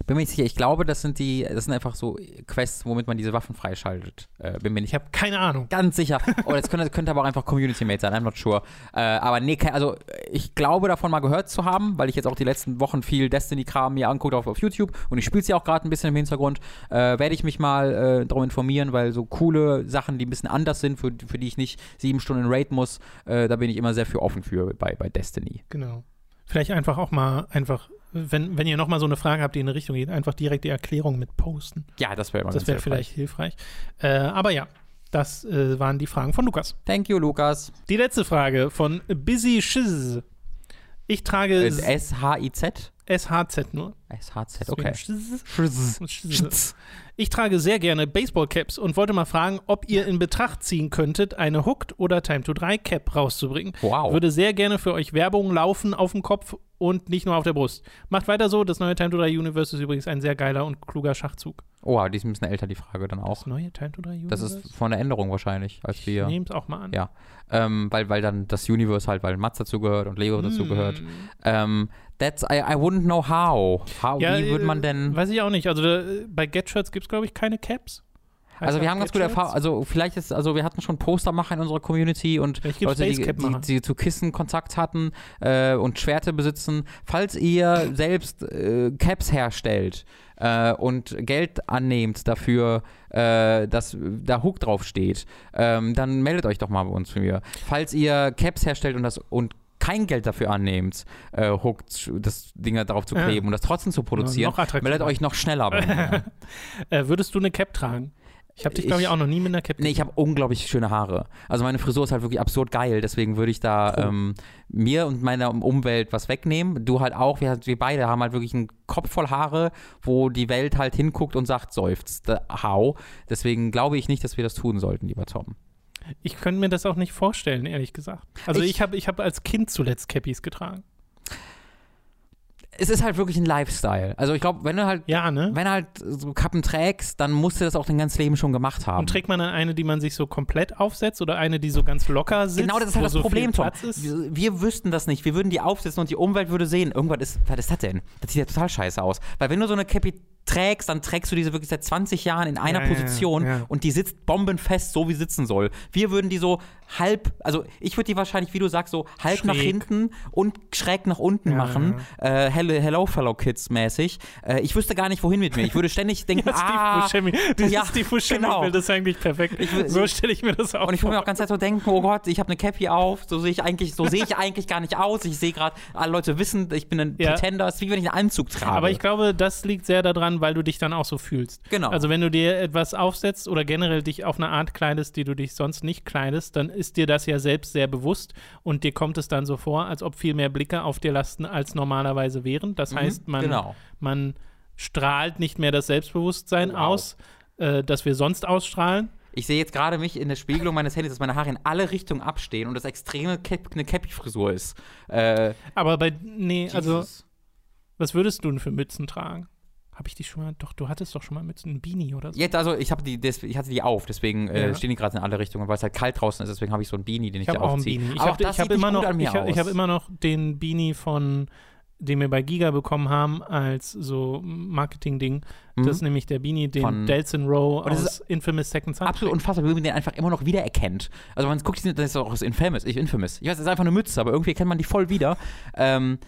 Bin mir nicht sicher, ich glaube, das sind die, das sind einfach so Quests, womit man diese Waffen freischaltet. Äh, bin mir nicht Ich habe keine Ahnung. ganz sicher. Oh, das könnte, könnte aber auch einfach Community Mate sein, I'm not sure. Äh, aber nee, also ich glaube davon mal gehört zu haben, weil ich jetzt auch die letzten Wochen viel Destiny-Kram mir angucke auf, auf YouTube und ich spiele sie auch gerade ein bisschen im Hintergrund. Äh, Werde ich mich mal äh, darum informieren, weil so coole Sachen, die ein bisschen anders sind, für, für die ich nicht sieben Stunden Raid muss, äh, da bin ich immer sehr für offen für bei, bei Destiny. Genau. Vielleicht einfach auch mal einfach, wenn, wenn ihr nochmal so eine Frage habt, die in eine Richtung geht, einfach direkt die Erklärung mit posten. Ja, das wäre immer Das wäre vielleicht hilfreich. Äh, aber ja, das äh, waren die Fragen von Lukas. Thank you, Lukas. Die letzte Frage von Busy Shiz. Ich trage S- S-H-I-Z? SHZ nur. S-H-Z, okay. Ich trage sehr gerne Baseballcaps und wollte mal fragen, ob ihr in Betracht ziehen könntet, eine Hooked oder Time to 3 Cap rauszubringen. Wow. Würde sehr gerne für euch Werbung laufen auf dem Kopf und nicht nur auf der Brust. Macht weiter so. Das neue Time to 3 Universe ist übrigens ein sehr geiler und kluger Schachzug. Oh, die ist ein bisschen älter, die Frage dann auch. Das neue Time to 3 Universe? Das ist von der Änderung wahrscheinlich, als Ich wir. nehme es auch mal an. Ja. Ähm, weil, weil dann das Universe halt, weil Mats dazu gehört und Lego Mm. gehört. Ähm, that's, I, I wouldn't know how. how Ja, wie würde man äh, denn. Weiß ich auch nicht. Also da, bei Get-Shirts gibt es, glaube ich, keine Caps. Also wir haben ganz gute Get-Shirts? Erfahrung, also vielleicht ist, also wir hatten schon Postermacher in unserer Community und Leute, die, die, die zu Kissen Kontakt hatten äh, und Schwerte besitzen. Falls ihr selbst äh, Caps herstellt äh, und Geld annehmt dafür, äh, dass da Hook drauf steht, ähm, dann meldet euch doch mal bei uns für mir. Falls ihr Caps herstellt und das und kein Geld dafür annehmt, äh, Hook, das Ding da drauf zu Ja. kleben und das trotzdem zu produzieren, attraktiver. meldet euch noch schneller. Äh, würdest du eine Cap tragen? Ich habe dich, glaube ich, Ich- auch noch nie mit einer Cap Nee, ich habe unglaublich schöne Haare. Also meine Frisur ist halt wirklich absurd geil, deswegen würde ich da Oh. ähm, mir und meiner Umwelt was wegnehmen. Du halt auch, wir, wir beide haben halt wirklich einen Kopf voll Haare, wo die Welt halt hinguckt und sagt, seufzt, hau. Deswegen glaube ich nicht, dass wir das tun sollten, lieber Tom. Ich könnte mir das auch nicht vorstellen, ehrlich gesagt. Also Ich- ich habe ich hab als Kind zuletzt Cappies getragen. Es ist halt wirklich ein Lifestyle. Also ich glaube, wenn du halt, Ja, ne? wenn du halt so Kappen trägst, dann musst du das auch dein ganzes Leben schon gemacht haben. Und trägt man dann eine, die man sich so komplett aufsetzt oder eine, die so ganz locker sitzt? Genau, das ist halt das so Problem, Tom. Wir, wir wüssten das nicht. Wir würden die aufsetzen und die Umwelt würde sehen, irgendwas ist, was ist das denn? Das sieht ja total scheiße aus. Weil wenn du so eine Cappy trägst, dann trägst du diese wirklich seit 20 Jahren in einer Ja, ja, Position ja. und die sitzt bombenfest, so wie sitzen soll. Wir würden die so halb, also ich würde die wahrscheinlich, wie du sagst, so halb nach Schräg. hinten und schräg nach unten Ja, machen, Äh, hello, hello, fellow Kids mäßig. Äh, ich wüsste gar nicht, wohin mit mir. Ich würde ständig denken, Ja, Steve ah, Buscemi. Dieses ja, Steve Buscemi genau. Bild ist eigentlich perfekt. Ich so stelle ich mir das auch und ich würde mir auch ganz Zeit so denken, oh Gott, ich habe eine Cappy auf, so sehe ich eigentlich, so sehe ich eigentlich gar nicht aus. Ich sehe gerade, alle Leute wissen, ich bin ein Ja. Pretender. Es ist wie wenn ich einen Anzug trage. Aber ich glaube, das liegt sehr daran, weil du dich dann auch so fühlst. Genau. Also wenn du dir etwas aufsetzt oder generell dich auf eine Art kleidest, die du dich sonst nicht kleidest, dann ist dir das ja selbst sehr bewusst und dir kommt es dann so vor, als ob viel mehr Blicke auf dir lasten, als normalerweise wären. Das heißt, man, genau. man strahlt nicht mehr das Selbstbewusstsein Wow. aus, äh, das wir sonst ausstrahlen. Ich sehe jetzt gerade mich in der Spiegelung meines Handys, dass meine Haare in alle Richtungen abstehen und das extreme Cap eine Cappy-Frisur ist. Äh, Aber bei, nee, also, Jesus. was würdest du denn für Mützen tragen? Habe ich die schon mal, doch, du hattest doch schon mal Mützen, ein Beanie oder so. Jetzt, also ich habe die, des, ich hatte die auf, deswegen äh, Ja. stehen die gerade in alle Richtungen, weil es halt kalt draußen ist, deswegen habe ich so ein Beanie, den ich, Ich habe da auch ein aufziehe. Beanie. Ich Aber habe auch das hab sieht nicht immer, gut noch, an mir ich, hab- ich hab immer noch den Beanie von, den wir bei Giga bekommen haben, als so Marketing-Ding. Mhm. Das ist nämlich der Beanie, den Von- Delson Rowe das aus Infamous Second Son Absolut unfassbar, wie man den einfach immer noch wiedererkennt. Also man guckt, das ist auch aus Infamous, ich Infamous. Ich weiß, das ist einfach eine Mütze, aber irgendwie erkennt man die voll wieder. Ähm,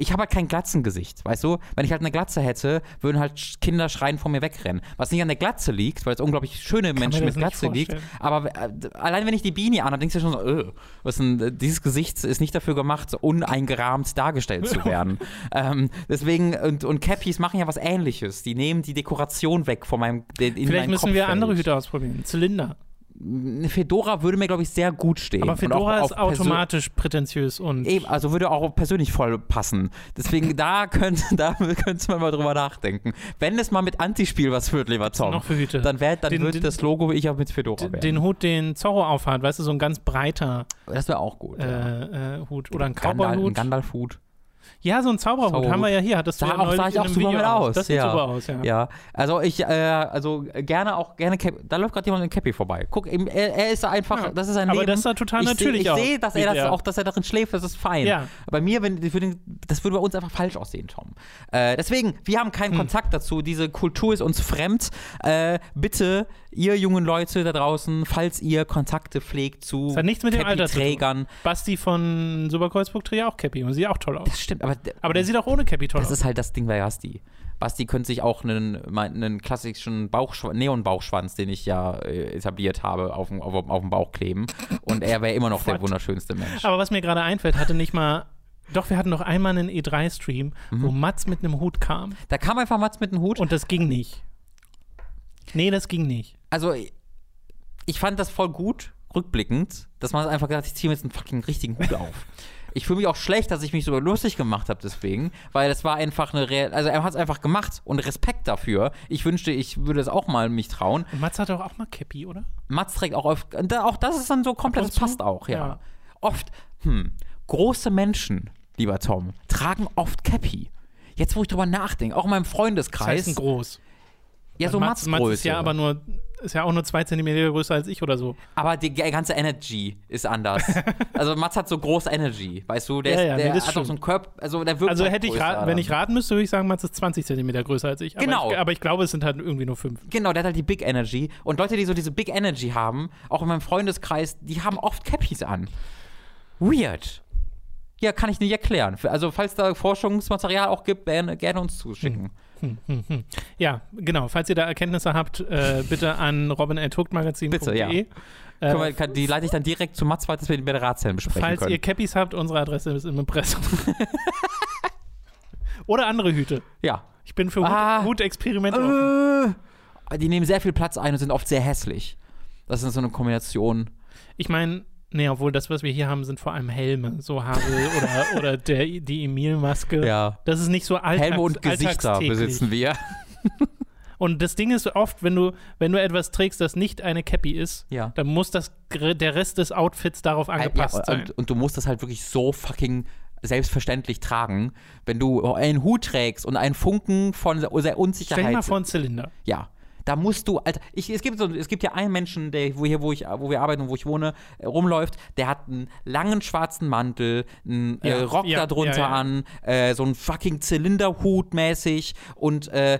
ich habe halt kein Glatzengesicht, weißt du? Wenn ich halt eine Glatze hätte, würden halt Kinder schreien vor mir wegrennen. Was nicht an der Glatze liegt, weil es unglaublich schöne Menschen mit Glatze liegt. Aber äh, allein wenn ich die Beanie an, dann denkst du schon so, öh, was denn, dieses Gesicht ist nicht dafür gemacht, uneingerahmt dargestellt zu werden. ähm, deswegen, und, und Cappies machen ja was ähnliches. Die nehmen die Dekoration weg von meinem in Vielleicht müssen Kopfheld. wir andere Hüte ausprobieren. Zylinder eine Fedora würde mir, glaube ich, sehr gut stehen. Aber Fedora ist automatisch prätentiös und. Eben, also würde auch persönlich voll passen. Deswegen, da könnte da könnte man mal drüber nachdenken. Wenn es mal mit Antispiel was wird, lieber Tom, noch für Hüte? dann, wär, dann den, den, das Logo ich auch mit Fedora den, den Hut, den Zorro aufhat, weißt du, so ein ganz breiter. Das wäre auch gut. Äh, ja. äh, Hut. Oder ein Cowboy-Hut. Ein Gandalf-Hut. Ja, so ein Zauberhut Zauberhut. haben wir ja hier. Hattest du sah ja auch, sah ich auch super mit aus. Das sieht ja. super aus, ja. Ja, also ich, äh, also gerne auch, gerne, Cap da läuft gerade jemand in Cappy vorbei. Guck, er, er ist einfach, ja. das ist ein Aber Leben. das sah total ich natürlich seh, aus. Ich sehe, dass er das auch, dass er darin schläft, das ist fein. Ja. Bei mir, wenn, das würde bei uns einfach falsch aussehen, Tom. Äh, deswegen, wir haben keinen hm. Kontakt dazu. Diese Kultur ist uns fremd. Äh, bitte, ihr jungen Leute da draußen, falls ihr Kontakte pflegt zu das hat nichts mit dem Alter Trägern. Basti von Superkreuzburg trägt ja auch Cappy und sieht auch toll aus. Das stimmt, aber, aber der sieht auch ohne Cappy toll Das ist halt das Ding bei Basti. Basti könnte sich auch einen, einen klassischen Bauchschwanz, Neon-Bauchschwanz, den ich ja äh, etabliert habe, auf, auf, auf dem Bauch kleben. Und er wäre immer noch der wunderschönste Mensch. Aber was mir gerade einfällt, hatte nicht mal doch, wir hatten noch einmal einen E3-Stream, mhm. wo Mats mit einem Hut kam. Da kam einfach Mats mit einem Hut? Und das ging nicht. Nee, das ging nicht. Also, ich fand das voll gut, rückblickend, dass man einfach gesagt hat, ich ziehe mir jetzt einen fucking richtigen Hut auf. Ich fühle mich auch schlecht, dass ich mich so lustig gemacht habe deswegen, weil das war einfach eine Real also er hat es einfach gemacht und Respekt dafür. Ich wünschte, ich würde es auch mal mich trauen. Und Mats hat doch auch mal Cappy, oder? Mats trägt auch oft, auch das ist dann so komplett, das passt auch, ja. ja. Oft, hm, große Menschen, lieber Tom, tragen oft Cappy. Jetzt, wo ich drüber nachdenke, auch in meinem Freundeskreis. Das heißt groß. Ja, so Mats, Mats ist ja aber nur ist ja auch nur zwei Zentimeter größer als ich oder so. Aber die ganze Energy ist anders. also Mats hat so große Energy, weißt du? Der, ja, ja, ist, der nee, hat auch so einen Körper, also der wirkt Also halt hätte ich raten, wenn ich raten müsste, würde ich sagen, Mats ist 20 Zentimeter größer als ich. Aber genau. Ich, aber ich glaube, es sind halt irgendwie nur fünf. Genau, der hat halt die Big Energy. Und Leute, die so diese Big Energy haben, auch in meinem Freundeskreis, die haben oft Cappies an. Weird. Ja, kann ich nicht erklären. Also, falls da Forschungsmaterial auch gibt, gerne, gerne uns zuschicken. Hm. Hm, hm, hm. Ja, genau. Falls ihr da Erkenntnisse habt, äh, bitte an robin.hookmagazin.de. Bitte, ja. Äh, wir, kann, die leite ich dann direkt zu Mats weiter, dass wir die Ratzellen besprechen Falls können. ihr Cappies habt, unsere Adresse ist im Impressum. Oder andere Hüte. Ja. Ich bin für ah, Hutexperimente äh, Die nehmen sehr viel Platz ein und sind oft sehr hässlich. Das ist so eine Kombination. Ich meine, Nee, obwohl das, was wir hier haben, sind vor allem Helme. So Havel oder, oder der, die Emil-Maske. Ja. Das ist nicht so alltags Helme und Gesichter besitzen wir. Und das Ding ist oft, wenn du, wenn du etwas trägst, das nicht eine Cappy ist, ja. dann muss das, der Rest des Outfits darauf angepasst ja, sein. Und, und, du musst das halt wirklich so fucking selbstverständlich tragen. Wenn du einen Hut trägst und einen Funken von Unsicherheit. Stell dir mal vor einen Zylinder. Ja. Da musst du, Alter, ich, es, gibt so, es gibt ja einen Menschen, der wo hier, wo ich, wo wir arbeiten und wo ich wohne, äh, rumläuft, der hat einen langen schwarzen Mantel, einen äh, ja, äh, Rock ja, darunter ja, an, äh, so einen fucking Zylinderhut mäßig und äh,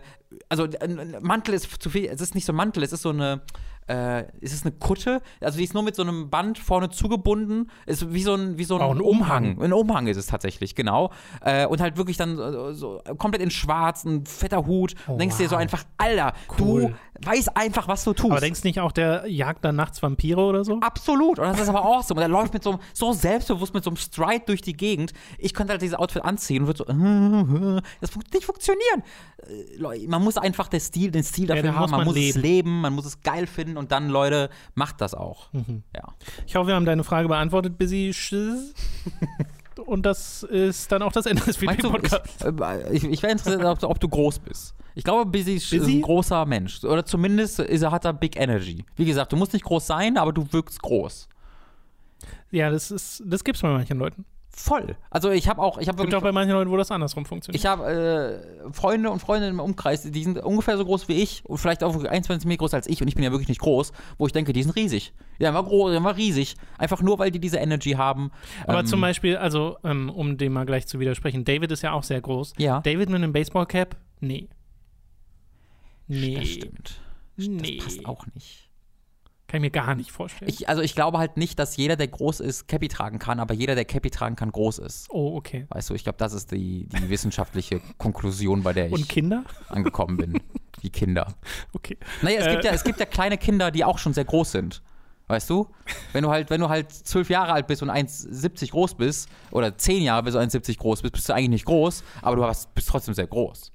also ein Mantel ist zu viel, es ist nicht so ein Mantel, es ist so eine äh, ist es eine Kutte? Also die ist nur mit so einem Band vorne zugebunden. Ist wie so ein, wie so ein, oh, ein Umhang. Ein Umhang ist es tatsächlich, genau. Äh, und halt wirklich dann so, komplett in schwarz, ein fetter Hut. Oh, denkst wow. dir so einfach, Alter, cool. du weißt einfach, was du tust. Aber denkst du nicht auch, der jagt dann nachts Vampire oder so? Absolut. Und das ist aber awesome. Und er läuft mit so, so selbstbewusst mit so einem Stride durch die Gegend. Ich könnte halt dieses Outfit anziehen und würde so, das wird nicht funktionieren. Äh, man muss einfach den Stil, den Stil dafür ja, haben, man, man muss leben. es leben, man muss es geil finden und dann, Leute, macht das auch. Mhm. Ja. Ich hoffe, wir haben deine Frage beantwortet, Busy. und das ist dann auch das Ende des Podcast. Ich, ich, ich wäre interessiert, ob, ob, du groß bist. Ich glaube, Busy, Busy, ist ein großer Mensch. Oder zumindest ist er, hat er Big Energy. Wie gesagt, du musst nicht groß sein, aber du wirkst groß. Ja, das ist, das gibt's bei manchen Leuten voll. Also ich habe auch, ich habe wirklich. Gibt auch bei manchen Leuten, wo das andersrum funktioniert. Ich habe äh, Freunde und Freundinnen im Umkreis, die sind ungefähr so groß wie ich und vielleicht auch 21 Meter größer als ich und ich bin ja wirklich nicht groß, wo ich denke, die sind riesig. Die sind groß, sind riesig. Einfach nur, weil die diese Energy haben. Aber ähm, zum Beispiel, also ähm, um dem mal gleich zu widersprechen, David ist ja auch sehr groß. Ja. David mit einem Baseballcap? Nee. Nee. Das stimmt. Nee. Das passt auch nicht. Kann ich mir gar nicht vorstellen. Ich, also ich glaube halt nicht, dass jeder, der groß ist, Cappy tragen kann, aber jeder, der Cappy tragen kann, groß ist. oh, okay. Weißt du, ich glaube, das ist die, die wissenschaftliche Konklusion, bei der ich Und Kinder? angekommen bin. Wie Kinder. Okay. Naja, es, Äh. gibt ja, es gibt ja kleine Kinder, die auch schon sehr groß sind. Weißt du? Wenn du halt, wenn du halt zwölf Jahre alt bist und 1,70 groß bist, oder zehn Jahre bis du 1,70 groß bist, bist du eigentlich nicht groß, aber du hast, bist trotzdem sehr groß.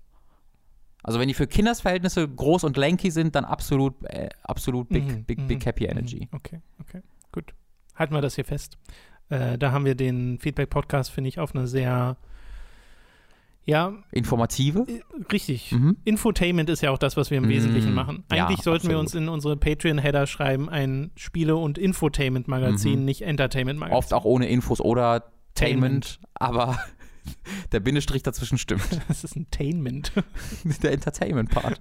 Also wenn die für Kindersverhältnisse groß und lanky sind, dann absolut, äh, absolut big, Mhm, big, mhm, big happy mhm. energy. Okay, okay, gut. Halten wir das hier fest. Äh, da haben wir den Feedback-Podcast, finde ich, auf eine sehr, ja, Informative? äh, richtig. Mhm. Infotainment ist ja auch das, was wir im Mm, Wesentlichen machen. ja, Eigentlich sollten wir absolut. uns in unsere Patreon-Header schreiben, ein Spiele- und Infotainment-Magazin, Mhm. nicht Entertainment-Magazin. Oft auch ohne Infos oder Tainment. Tainment, aber der Bindestrich dazwischen stimmt. Das ist ein Tainment. der Entertainment-Part.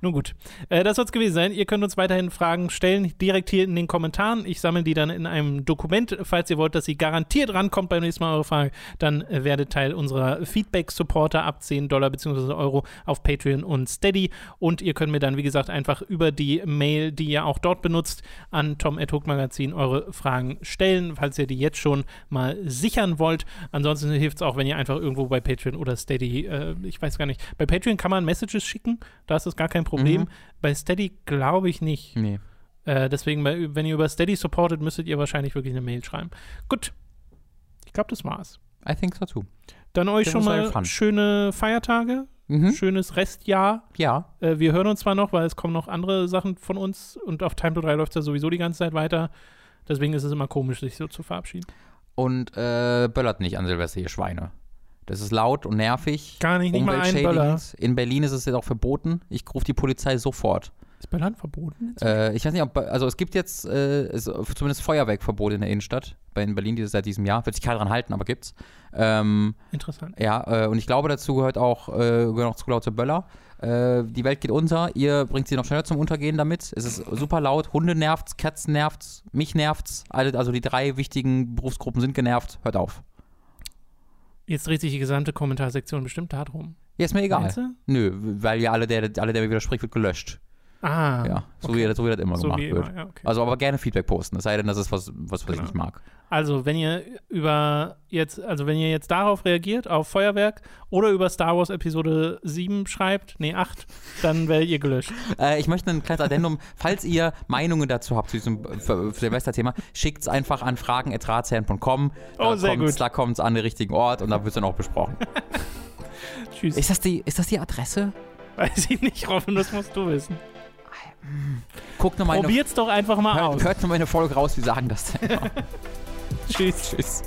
Nun gut, äh, das soll es gewesen sein. Ihr könnt uns weiterhin Fragen stellen, direkt hier in den Kommentaren. Ich sammle die dann in einem Dokument. Falls ihr wollt, dass sie garantiert rankommt beim nächsten Mal eure Frage, dann äh, werdet Teil unserer Feedback-Supporter ab 10 Dollar bzw. Euro auf Patreon und Steady. Und ihr könnt mir dann, wie gesagt, einfach über die Mail, die ihr auch dort benutzt, an Tom Magazin eure Fragen stellen, falls ihr die jetzt schon mal sichern wollt. Ansonsten hilft es auch, wenn ihr einfach irgendwo bei Patreon oder Steady, äh, ich weiß gar nicht, bei Patreon kann man Messages schicken, da ist das gar kein Problem. Mhm. Bei Steady glaube ich nicht. Nee. Äh, deswegen, wenn ihr über Steady supportet, müsstet ihr wahrscheinlich wirklich eine Mail schreiben. Gut. Ich glaube, das war's. I think so too. Dann euch Das schon mal schöne Feiertage, Mhm. schönes Restjahr. Ja. Äh, wir hören uns zwar noch, weil es kommen noch andere Sachen von uns und auf Time to 3 läuft es ja sowieso die ganze Zeit weiter. Deswegen ist es immer komisch, sich so zu verabschieden. Und äh, böllert nicht an Silvester, ihr Schweine. Das ist laut und nervig. Gar nicht, nicht mal einen Böller. In Berlin ist es jetzt auch verboten. Ich rufe die Polizei sofort. Ist Böllern verboten? Äh, ich weiß nicht, ob, also es gibt jetzt äh, es, zumindest Feuerwerkverbot in der Innenstadt. Bei in Berlin dieses, seit diesem Jahr. Wird sich keiner dran halten, aber gibt's. Ähm, Interessant. ja, äh, und ich glaube, dazu gehört auch, äh, gehören auch zu laute Böller. Äh, die Welt geht unter. Ihr bringt sie noch schneller zum Untergehen damit. Es ist super laut. Hunde nervt's, Katzen nervt's, mich nervt's. Also die drei wichtigen Berufsgruppen sind genervt. Hört auf. Jetzt dreht sich die gesamte Kommentarsektion bestimmt darum. Ja, ist mir egal. Nö, weil ja alle, der, alle, der mir widerspricht, wird gelöscht. Ah. ja, so, okay. wie, so wie das immer so gemacht wie wird. immer, ja, okay. Also aber gerne Feedback posten, es sei denn, das ist was, was, was Genau. ich nicht mag. Also, wenn ihr über jetzt, also wenn ihr jetzt darauf reagiert, auf Feuerwerk oder über Star Wars Episode 7 schreibt, nee, 8, dann werdet ihr gelöscht. Äh, ich möchte ein kleines Addendum, falls ihr Meinungen dazu habt zu diesem äh, Silvesterthema, schickt es einfach an fragen.ratsherren.com. Oh, sehr gut. Da kommt es an den richtigen Ort und da wird es dann auch besprochen. Tschüss. ist, das die, ist das die Adresse? Weiß ich nicht, Robin, das musst du wissen. Guckt nochmal Probiert's doch einfach mal hört, aus. hört noch mal eine Folge raus, wie sagen das denn? Tschüss. Tschüss.